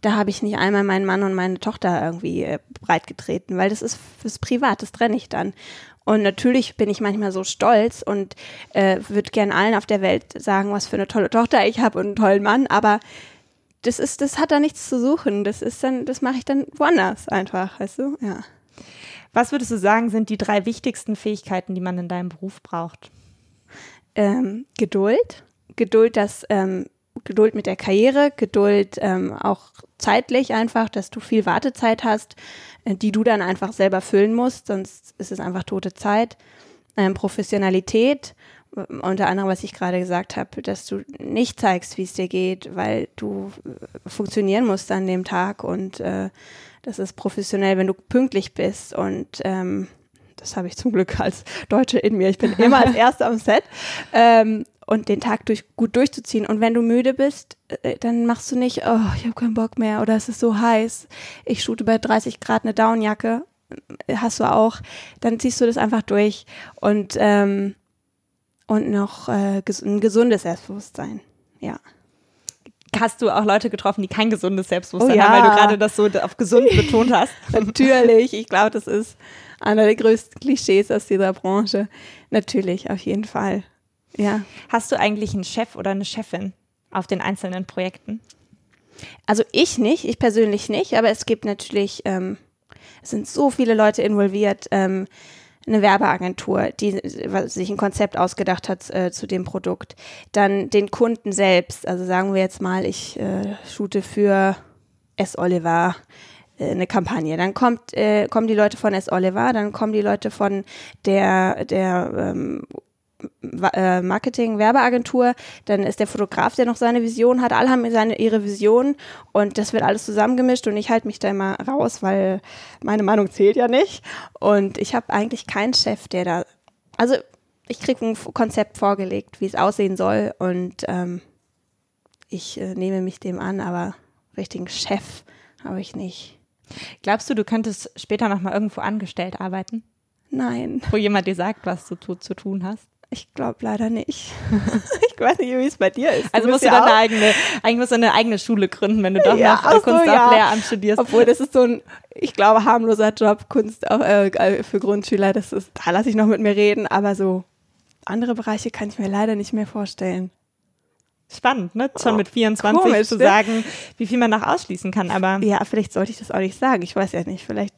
Da habe ich nicht einmal meinen Mann und meine Tochter irgendwie äh, breitgetreten, weil das ist fürs Privat, das trenne ich dann. Und natürlich bin ich manchmal so stolz und äh, würde gern allen auf der Welt sagen, was für eine tolle Tochter ich habe und einen tollen Mann, aber das ist, das hat da nichts zu suchen. Das ist dann, das mache ich dann woanders einfach, weißt du? Ja.
Was würdest du sagen, sind die drei wichtigsten Fähigkeiten, die man in deinem Beruf braucht?
Ähm, Geduld. Geduld, dass ähm, Geduld mit der Karriere, Geduld ähm, auch zeitlich einfach, dass du viel Wartezeit hast, äh, die du dann einfach selber füllen musst, sonst ist es einfach tote Zeit. Ähm, Professionalität, unter anderem, was ich gerade gesagt habe, dass du nicht zeigst, wie es dir geht, weil du äh, funktionieren musst an dem Tag und äh, das ist professionell, wenn du pünktlich bist und ähm, das habe ich zum Glück als Deutsche in mir. Ich bin immer als <laughs> Erste am Set. Ähm, und den Tag durch, gut durchzuziehen. Und wenn du müde bist, äh, dann machst du nicht, oh, ich habe keinen Bock mehr oder es ist so heiß. Ich shoote bei 30 Grad eine Downjacke. Hast du auch. Dann ziehst du das einfach durch. Und, ähm, und noch äh, ein gesundes Selbstbewusstsein. Ja
hast du auch Leute getroffen, die kein gesundes Selbstbewusstsein oh, ja. haben, weil du gerade das so auf gesund betont hast. <laughs>
Natürlich, ich glaube, das ist einer der größten Klischees aus dieser Branche. Natürlich, auf jeden Fall. Ja.
Hast du eigentlich einen Chef oder eine Chefin auf den einzelnen Projekten?
Also ich nicht, ich persönlich nicht, aber es gibt natürlich, ähm, es sind so viele Leute involviert. Ähm, eine Werbeagentur, die sich ein Konzept ausgedacht hat äh, zu dem Produkt. Dann den Kunden selbst. Also sagen wir jetzt mal, ich äh, shoote für S. Oliver äh, eine Kampagne. Dann kommt, äh, kommen die Leute von S. Oliver, dann kommen die Leute von der, der ähm, äh, Marketing, Werbeagentur, dann ist der Fotograf, der noch seine Vision hat, alle haben seine, ihre Vision und das wird alles zusammengemischt und ich halte mich da immer raus, weil meine Meinung zählt ja nicht und ich habe eigentlich keinen Chef, der da, also ich kriege ein Konzept vorgelegt, wie es aussehen soll und ähm, ich äh, nehme mich dem an, aber richtigen Chef habe ich nicht.
Glaubst du, du könntest später noch mal irgendwo angestellt arbeiten?
Nein.
Wo jemand dir sagt, was du zu, zu tun hast?
Ich glaube leider nicht. <laughs> ich weiß nicht, wie es bei dir ist.
Du also musst du ja deine eigene, eigentlich musst du eine eigene Schule gründen, wenn du doch ja, noch Kunst so, auf Lehramt studierst.
Obwohl, das ist so ein, ich glaube, harmloser Job, Kunst auf, äh, für Grundschüler. Das ist, da lasse ich noch mit mir reden, aber so andere Bereiche kann ich mir leider nicht mehr vorstellen.
Spannend, ne? Schon oh, mit 24 komisch, zu ne? sagen, wie viel man noch ausschließen kann, aber.
Ja, vielleicht sollte ich das auch nicht sagen. Ich weiß ja nicht. Vielleicht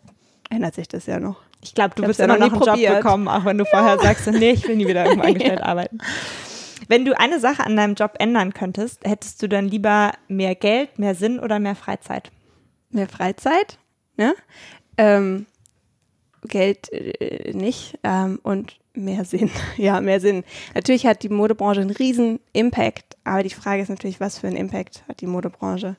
ändert sich das ja noch.
Ich glaube, du wirst ja immer noch einen probiert. Job bekommen, auch wenn du vorher sagst, nee, ich will nie wieder irgendwo <laughs> angestellt ja. arbeiten. Wenn du eine Sache an deinem Job ändern könntest, hättest du dann lieber mehr Geld, mehr Sinn oder mehr Freizeit?
Mehr Freizeit, ne? Ähm, Geld äh, nicht ähm, und mehr Sinn. <laughs> Ja, mehr Sinn. Natürlich hat die Modebranche einen riesen Impact, aber die Frage ist natürlich, was für einen Impact hat die Modebranche?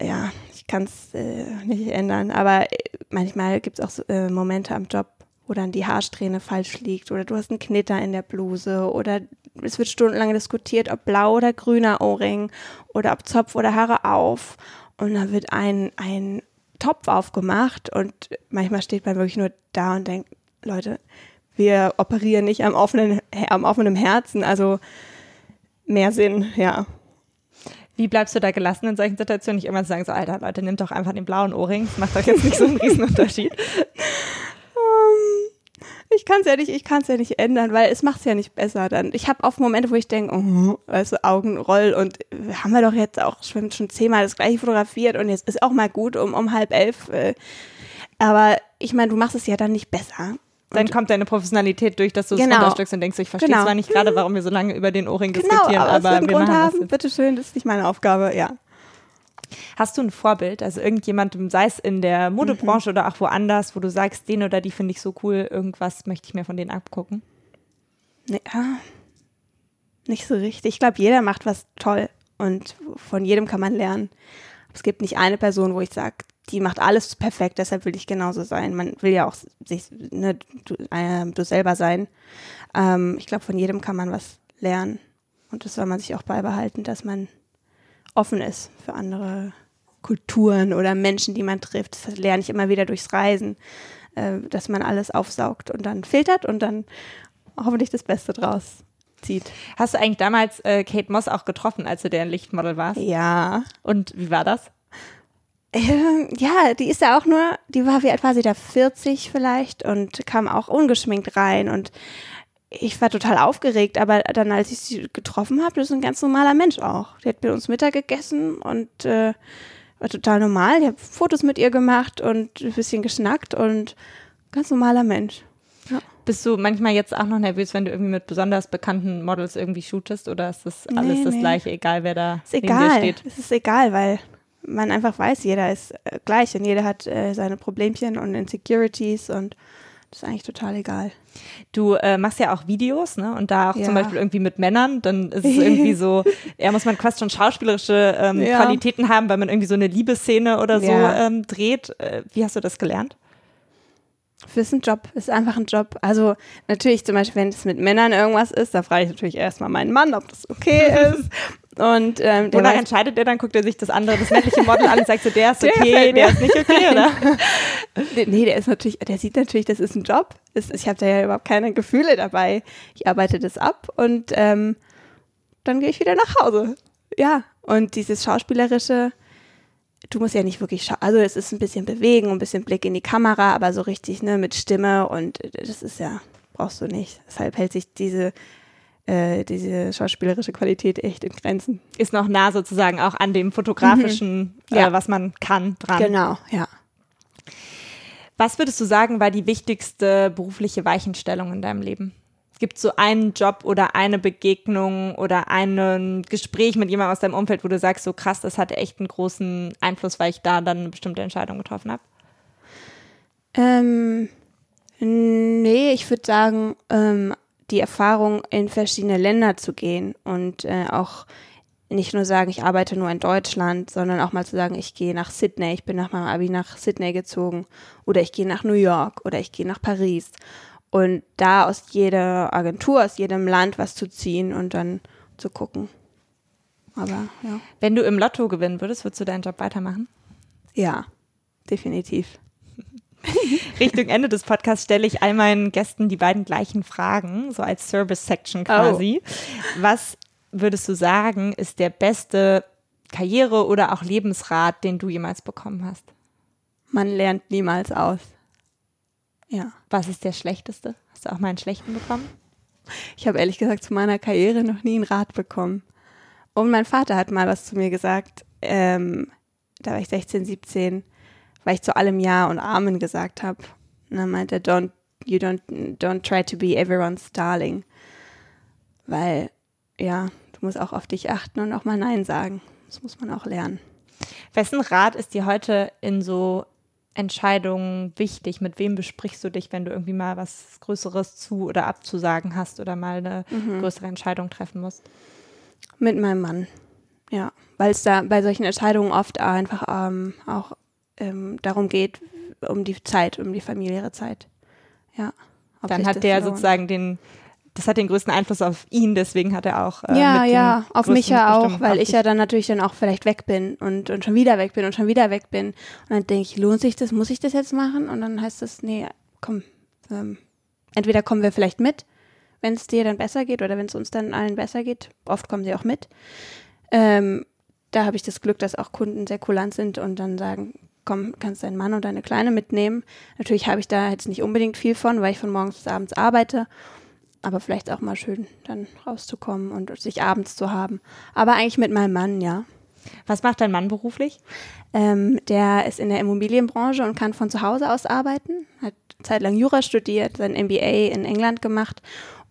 Ja, kann es äh, nicht ändern. Aber äh, manchmal gibt es auch äh, Momente am Job, wo dann die Haarsträhne falsch liegt oder du hast einen Knitter in der Bluse oder es wird stundenlang diskutiert, ob blau oder grüner Ohrring oder ob Zopf oder Haare auf. Und dann wird ein, ein Topf aufgemacht und manchmal steht man wirklich nur da und denkt, Leute, wir operieren nicht am offenen, am offenen Herzen, also mehr Sinn, ja.
Wie bleibst du da gelassen in solchen Situationen? Nicht immer sagen so, Alter, Leute, nehmt doch einfach den blauen Ohrring. Macht doch jetzt nicht so einen <laughs> Riesenunterschied.
Ich kann es ja nicht, ich kann es ja nicht ändern, weil es macht es ja nicht besser dann. Ich habe oft Momente, wo ich denke, oh, weißt du, Augenroll und haben wir doch jetzt auch schon, schon zehnmal das gleiche fotografiert und jetzt ist auch mal gut um, um halb elf. Äh, aber ich meine, du machst es ja dann nicht besser.
Dann und kommt deine Professionalität durch, dass du es genau. runterstückst und denkst, ich verstehe genau. zwar nicht gerade, warum wir so lange über den Ohrring genau, diskutieren, aber, aber wir Grund haben. Das
Bitte schön, das ist nicht meine Aufgabe, ja.
Hast du ein Vorbild, also irgendjemandem, sei es in der Modebranche mhm. oder auch woanders, wo du sagst, den oder die finde ich so cool, irgendwas möchte ich mir von denen abgucken?
Nee, ah, nicht so richtig. Ich glaube, jeder macht was toll und von jedem kann man lernen. Es gibt nicht eine Person, wo ich sage, die macht alles perfekt, deshalb will ich genauso sein. Man will ja auch sich, ne, du, äh, du selber sein. Ähm, ich glaube, von jedem kann man was lernen. Und das soll man sich auch beibehalten, dass man offen ist für andere Kulturen oder Menschen, die man trifft. Das lerne ich immer wieder durchs Reisen, äh, dass man alles aufsaugt und dann filtert und dann hoffentlich das Beste draus zieht.
Hast du eigentlich damals äh, Kate Moss auch getroffen, als du deren Lichtmodel warst?
Ja.
Und wie war das?
Ähm, ja, die ist ja auch nur, die war, wie alt war sie da, 40 vielleicht und kam auch ungeschminkt rein und ich war total aufgeregt, aber dann, als ich sie getroffen habe, das ist ein ganz normaler Mensch auch. Die hat mit uns Mittag gegessen und äh, war total normal. Ich habe Fotos mit ihr gemacht und ein bisschen geschnackt und ganz normaler Mensch.
Ja. Bist du manchmal jetzt auch noch nervös, wenn du irgendwie mit besonders bekannten Models irgendwie shootest oder ist das alles nee, das gleiche, egal wer da
ist egal. dir steht? Es ist egal, weil man einfach weiß, jeder ist äh, gleich und jeder hat äh, seine Problemchen und Insecurities und das ist eigentlich total egal.
Du äh, machst ja auch Videos, ne? Und da auch ja. zum Beispiel irgendwie mit Männern, dann ist es <laughs> irgendwie so, ja, muss man fast schon schauspielerische ähm, ja. Qualitäten haben, weil man irgendwie so eine Liebesszene oder so ja. ähm, dreht. Äh, wie hast du das gelernt?
Das ist ein Job, ist einfach ein Job. Also natürlich zum Beispiel, wenn es mit Männern irgendwas ist, da frage ich natürlich erstmal meinen Mann, ob das okay <laughs> ist. Und ähm,
Wonach entscheidet der dann? Guckt er sich das andere, das männliche Model an und sagt so, der ist <laughs> okay, der, der ist nicht okay, oder? <laughs>
nee, der ist natürlich, der sieht natürlich, das ist ein Job. Das, ich habe da ja überhaupt keine Gefühle dabei. Ich arbeite das ab und ähm, dann gehe ich wieder nach Hause. Ja, und dieses Schauspielerische, du musst ja nicht wirklich, also es ist ein bisschen bewegen, ein bisschen Blick in die Kamera, aber so richtig, ne, mit Stimme und das ist ja, brauchst du nicht. Deshalb hält sich diese äh, diese schauspielerische Qualität echt in Grenzen.
Ist noch nah sozusagen auch an dem fotografischen, mhm. ja. äh, was man kann, dran.
Genau, ja.
Was würdest du sagen, war die wichtigste berufliche Weichenstellung in deinem Leben? Gibt es so einen Job oder eine Begegnung oder ein Gespräch mit jemandem aus deinem Umfeld, wo du sagst, so krass, das hatte echt einen großen Einfluss, weil ich da dann eine bestimmte Entscheidung getroffen habe?
Ähm, nee, ich würde sagen, ähm, die Erfahrung, in verschiedene Länder zu gehen und äh, auch nicht nur sagen, ich arbeite nur in Deutschland, sondern auch mal zu sagen, ich gehe nach Sydney, ich bin nach meinem Abi nach Sydney gezogen oder ich gehe nach New York oder ich gehe nach Paris und da aus jeder Agentur, aus jedem Land was zu ziehen und dann zu gucken. Aber ja.
Wenn du im Lotto gewinnen würdest, würdest du deinen Job weitermachen?
Ja, definitiv. <laughs>
Richtung Ende des Podcasts stelle ich all meinen Gästen die beiden gleichen Fragen, so als Service-Section quasi. Oh. Was würdest du sagen, ist der beste Karriere- oder auch Lebensrat, den du jemals bekommen hast?
Man lernt niemals aus. Ja.
Was ist der schlechteste? Hast du auch mal einen schlechten bekommen?
Ich habe ehrlich gesagt zu meiner Karriere noch nie einen Rat bekommen. Und mein Vater hat mal was zu mir gesagt. Ähm, da war ich 16, 17, weil ich zu allem Ja und Amen gesagt habe. Und dann meinte er, don't, you don't, don't try to be everyone's darling. Weil, ja, du musst auch auf dich achten und auch mal Nein sagen. Das muss man auch lernen.
Wessen Rat ist dir heute in so Entscheidungen wichtig? Mit wem besprichst du dich, wenn du irgendwie mal was Größeres zu oder abzusagen hast oder mal eine mhm. größere Entscheidung treffen musst?
Mit meinem Mann, ja. Weil es da bei solchen Entscheidungen oft einfach ähm, auch ähm, darum geht, um die Zeit, um die familiäre Zeit. Ja.
Dann hat der lohnt. sozusagen den das hat den größten Einfluss auf ihn, deswegen hat er auch.
Äh, ja, ja, auf mich ja auch, weil ich ja dann natürlich dann auch vielleicht weg bin und, und schon wieder weg bin und schon wieder weg bin. Und dann denke ich, lohnt sich das, muss ich das jetzt machen? Und dann heißt es, nee, komm, ähm, entweder kommen wir vielleicht mit, wenn es dir dann besser geht oder wenn es uns dann allen besser geht. Oft kommen sie auch mit. Ähm, da habe ich das Glück, dass auch Kunden sehr kulant sind und dann sagen, komm, kannst deinen Mann und deine Kleine mitnehmen. Natürlich habe ich da jetzt nicht unbedingt viel von, weil ich von morgens bis abends arbeite aber vielleicht auch mal schön, dann rauszukommen und sich abends zu haben. Aber eigentlich mit meinem Mann, ja.
Was macht dein Mann beruflich?
Ähm, der ist in der Immobilienbranche und kann von zu Hause aus arbeiten. Hat zeitlang Jura studiert, sein MBA in England gemacht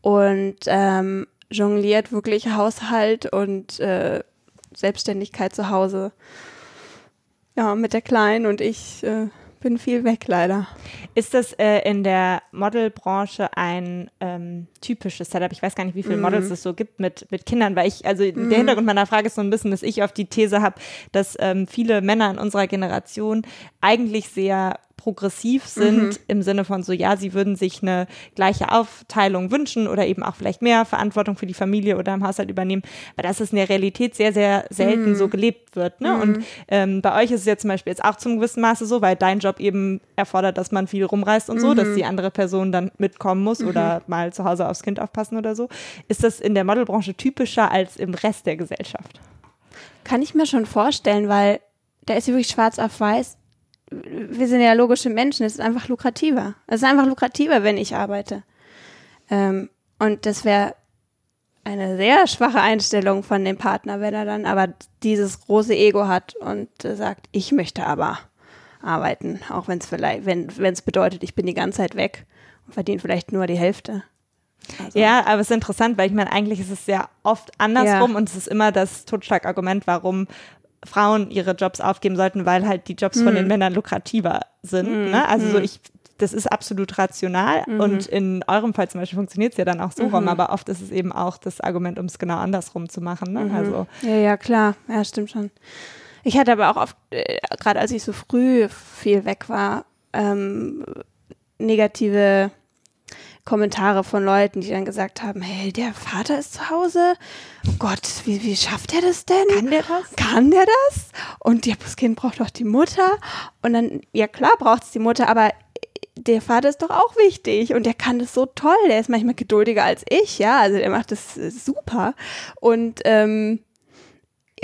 und ähm, jongliert wirklich Haushalt und äh, Selbstständigkeit zu Hause. Ja, mit der Kleinen und ich äh, bin viel weg leider.
Ist das äh, in der Modelbranche ein ähm, typisches Setup? Ich weiß gar nicht, wie viele mhm. Models es so gibt mit, mit Kindern, weil ich, also mhm. der Hintergrund meiner Frage ist so ein bisschen, dass ich auf die These habe, dass ähm, viele Männer in unserer Generation eigentlich sehr progressiv sind mhm. im Sinne von so, ja, sie würden sich eine gleiche Aufteilung wünschen oder eben auch vielleicht mehr Verantwortung für die Familie oder im Haushalt übernehmen, weil das ist in der Realität sehr, sehr selten mhm. so gelebt wird. Ne? Mhm. Und ähm, bei euch ist es ja zum Beispiel jetzt auch zum gewissen Maße so, weil dein Job eben erfordert, dass man viel rumreist und so, dass mhm. die andere Person dann mitkommen muss oder mhm. mal zu Hause aufs Kind aufpassen oder so. Ist das in der Modelbranche typischer als im Rest der Gesellschaft?
Kann ich mir schon vorstellen, weil da ist wirklich schwarz auf weiß wir sind ja logische Menschen, es ist einfach lukrativer. Es ist einfach lukrativer, wenn ich arbeite. Ähm, und das wäre eine sehr schwache Einstellung von dem Partner, wenn er dann aber dieses große Ego hat und sagt, ich möchte aber arbeiten, auch wenn es vielleicht, wenn es bedeutet, ich bin die ganze Zeit weg und verdiene vielleicht nur die Hälfte.
Also. Ja, aber es ist interessant, weil ich meine, eigentlich ist es ja oft andersrum ja. und es ist immer das Totschlagargument, warum Frauen ihre Jobs aufgeben sollten, weil halt die Jobs mhm. von den hm. Männern lukrativer sind. Mhm. Ne? Also so hm. ich, das ist absolut rational mhm. und in eurem Fall zum Beispiel funktioniert es ja dann auch so rum, mhm. aber oft ist es eben auch das Argument, um es genau andersrum zu machen. Ne?
Mhm.
Also
ja, ja, klar, ja, stimmt schon. Ich hatte aber auch oft, äh, gerade als ich so früh viel weg war, ähm, negative Kommentare von Leuten, die dann gesagt haben, hey, der Vater ist zu Hause. Oh Gott, wie, wie schafft er das denn?
Kann der das?
Kann der das? Und ja, das Kind braucht doch die Mutter. Und dann, ja klar braucht es die Mutter, aber der Vater ist doch auch wichtig und der kann das so toll. Der ist manchmal geduldiger als ich, ja. Also der macht das äh, super. Und ähm,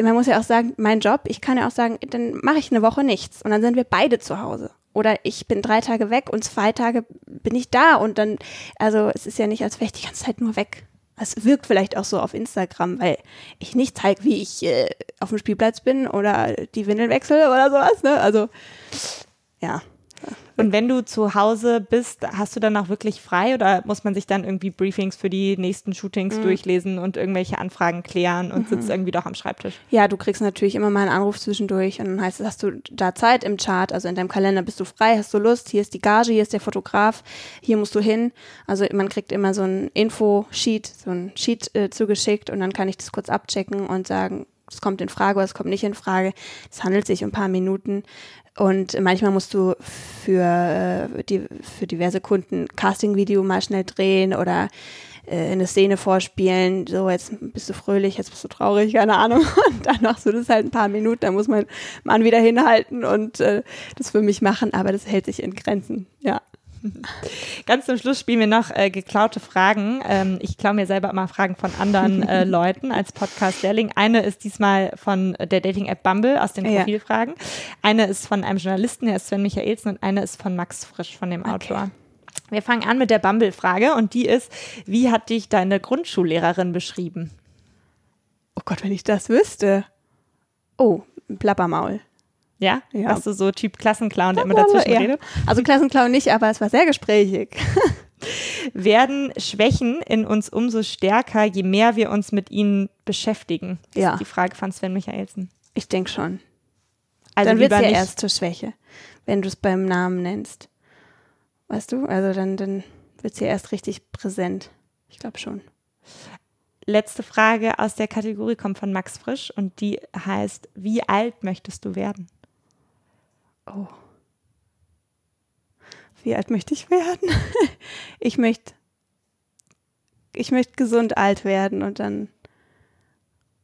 man muss ja auch sagen, mein Job, ich kann ja auch sagen, dann mache ich eine Woche nichts und dann sind wir beide zu Hause oder ich bin drei Tage weg und zwei Tage bin ich da und dann, also es ist ja nicht, als wäre ich die ganze Zeit nur weg. Es wirkt vielleicht auch so auf Instagram, weil ich nicht zeige, wie ich äh, auf dem Spielplatz bin oder die Windeln wechsle oder sowas, ne? Also, ja.
Und wenn du zu Hause bist, hast du dann auch wirklich frei oder muss man sich dann irgendwie Briefings für die nächsten Shootings mhm. durchlesen und irgendwelche Anfragen klären und mhm. sitzt irgendwie doch am Schreibtisch?
Ja, du kriegst natürlich immer mal einen Anruf zwischendurch und dann heißt es, hast du da Zeit im Chart, also in deinem Kalender bist du frei, hast du Lust, hier ist die Gage, hier ist der Fotograf, hier musst du hin. Also man kriegt immer so ein Info-Sheet, so ein Sheet äh, zugeschickt und dann kann ich das kurz abchecken und sagen, es kommt in Frage oder es kommt nicht in Frage. Es handelt sich um ein paar Minuten. Und manchmal musst du für, äh, die, für diverse Kunden Casting-Video mal schnell drehen oder äh, eine Szene vorspielen. So, jetzt bist du fröhlich, jetzt bist du traurig, keine Ahnung. <laughs> Und dann machst du das halt ein paar Minuten, da muss man Mann wieder hinhalten und äh, das für mich machen, aber das hält sich in Grenzen, ja. <laughs>
Ganz zum Schluss spielen wir noch äh, geklaute Fragen. Ähm, ich klaue mir selber immer Fragen von anderen äh, <laughs> Leuten als Podcast-Lehrling. Eine ist diesmal von der Dating-App Bumble aus den Profilfragen. Ja. Eine ist von einem Journalisten, der ist Sven Michaelsen, und eine ist von Max Frisch, von dem Autor. Okay. Wir fangen an mit der Bumble-Frage und die ist, wie hat dich deine Grundschullehrerin beschrieben?
Oh Gott, wenn ich das wüsste. Oh, Plappermaul.
Ja? ja. Warst du so Typ Klassenclown, der immer dazwischen ja. redet?
Also Klassenclown nicht, aber es war sehr gesprächig. <laughs>
Werden Schwächen in uns umso stärker, je mehr wir uns mit ihnen beschäftigen? Das ja. ist die Frage von Sven Michaelsen.
Ich denke schon. Also dann wird es ja nicht. erst zur Schwäche, wenn du es beim Namen nennst. Weißt du? Also dann, dann wird es ja erst richtig präsent. Ich glaube schon.
Letzte Frage aus der Kategorie kommt von Max Frisch und die heißt, wie alt möchtest du werden?
Oh. Wie alt möchte ich werden? <laughs> ich möchte, ich möchte gesund alt werden und dann,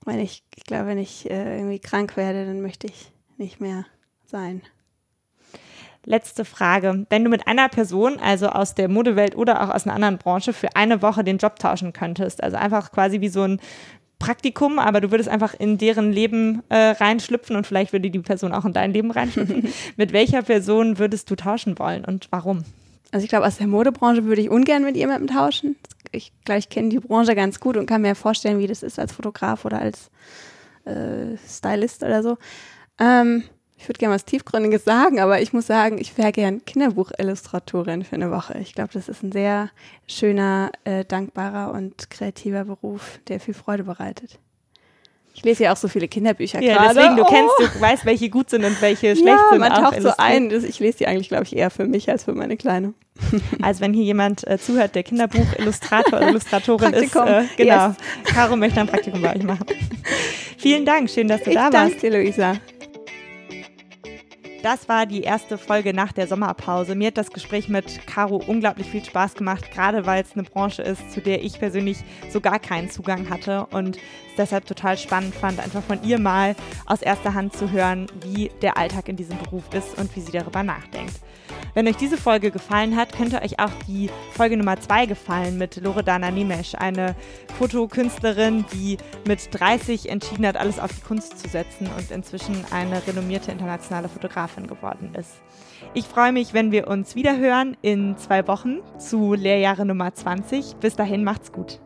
wenn ich, ich glaube, wenn ich äh, irgendwie krank werde, dann möchte ich nicht mehr sein.
Letzte Frage. Wenn du mit einer Person, also aus der Modewelt oder auch aus einer anderen Branche, für eine Woche den Job tauschen könntest, also einfach quasi wie so ein Praktikum, aber du würdest einfach in deren Leben äh, reinschlüpfen und vielleicht würde die Person auch in dein Leben reinschlüpfen. <laughs> mit welcher Person würdest du tauschen wollen und warum?
Also ich glaube, aus der Modebranche würde ich ungern mit jemandem tauschen. Ich glaube, ich kenne die Branche ganz gut und kann mir vorstellen, wie das ist als Fotograf oder als äh, Stylist oder so. Ähm, ich würde gerne was Tiefgründiges sagen, aber ich muss sagen, ich wäre gern Kinderbuchillustratorin für eine Woche. Ich glaube, das ist ein sehr schöner, äh, dankbarer und kreativer Beruf, der viel Freude bereitet. Ich lese ja auch so viele Kinderbücher
ja,
gerade.
Deswegen, du oh. kennst, du weißt, welche gut sind und welche schlecht ja, sind.
man taucht so ein. Ich lese die eigentlich, glaube ich, eher für mich als für meine Kleine. <laughs>
Also wenn hier jemand äh, zuhört, der Kinderbuchillustrator oder Illustratorin ist, äh, genau, yes. Caro möchte ein Praktikum bei euch machen. <laughs> Vielen Dank, schön, dass du
ich
da
warst. Danke Luisa.
Das war die erste Folge nach der Sommerpause. Mir hat das Gespräch mit Caro unglaublich viel Spaß gemacht, gerade weil es eine Branche ist, zu der ich persönlich so gar keinen Zugang hatte und deshalb total spannend fand, einfach von ihr mal aus erster Hand zu hören, wie der Alltag in diesem Beruf ist und wie sie darüber nachdenkt. Wenn euch diese Folge gefallen hat, könnte euch auch die Folge Nummer 2 gefallen mit Loredana Nemesch, eine Fotokünstlerin, die mit 30 entschieden hat, alles auf die Kunst zu setzen und inzwischen eine renommierte internationale Fotografin geworden ist. Ich freue mich, wenn wir uns wieder hören in zwei Wochen zu Lehrjahre Nummer 20. Bis dahin macht's gut.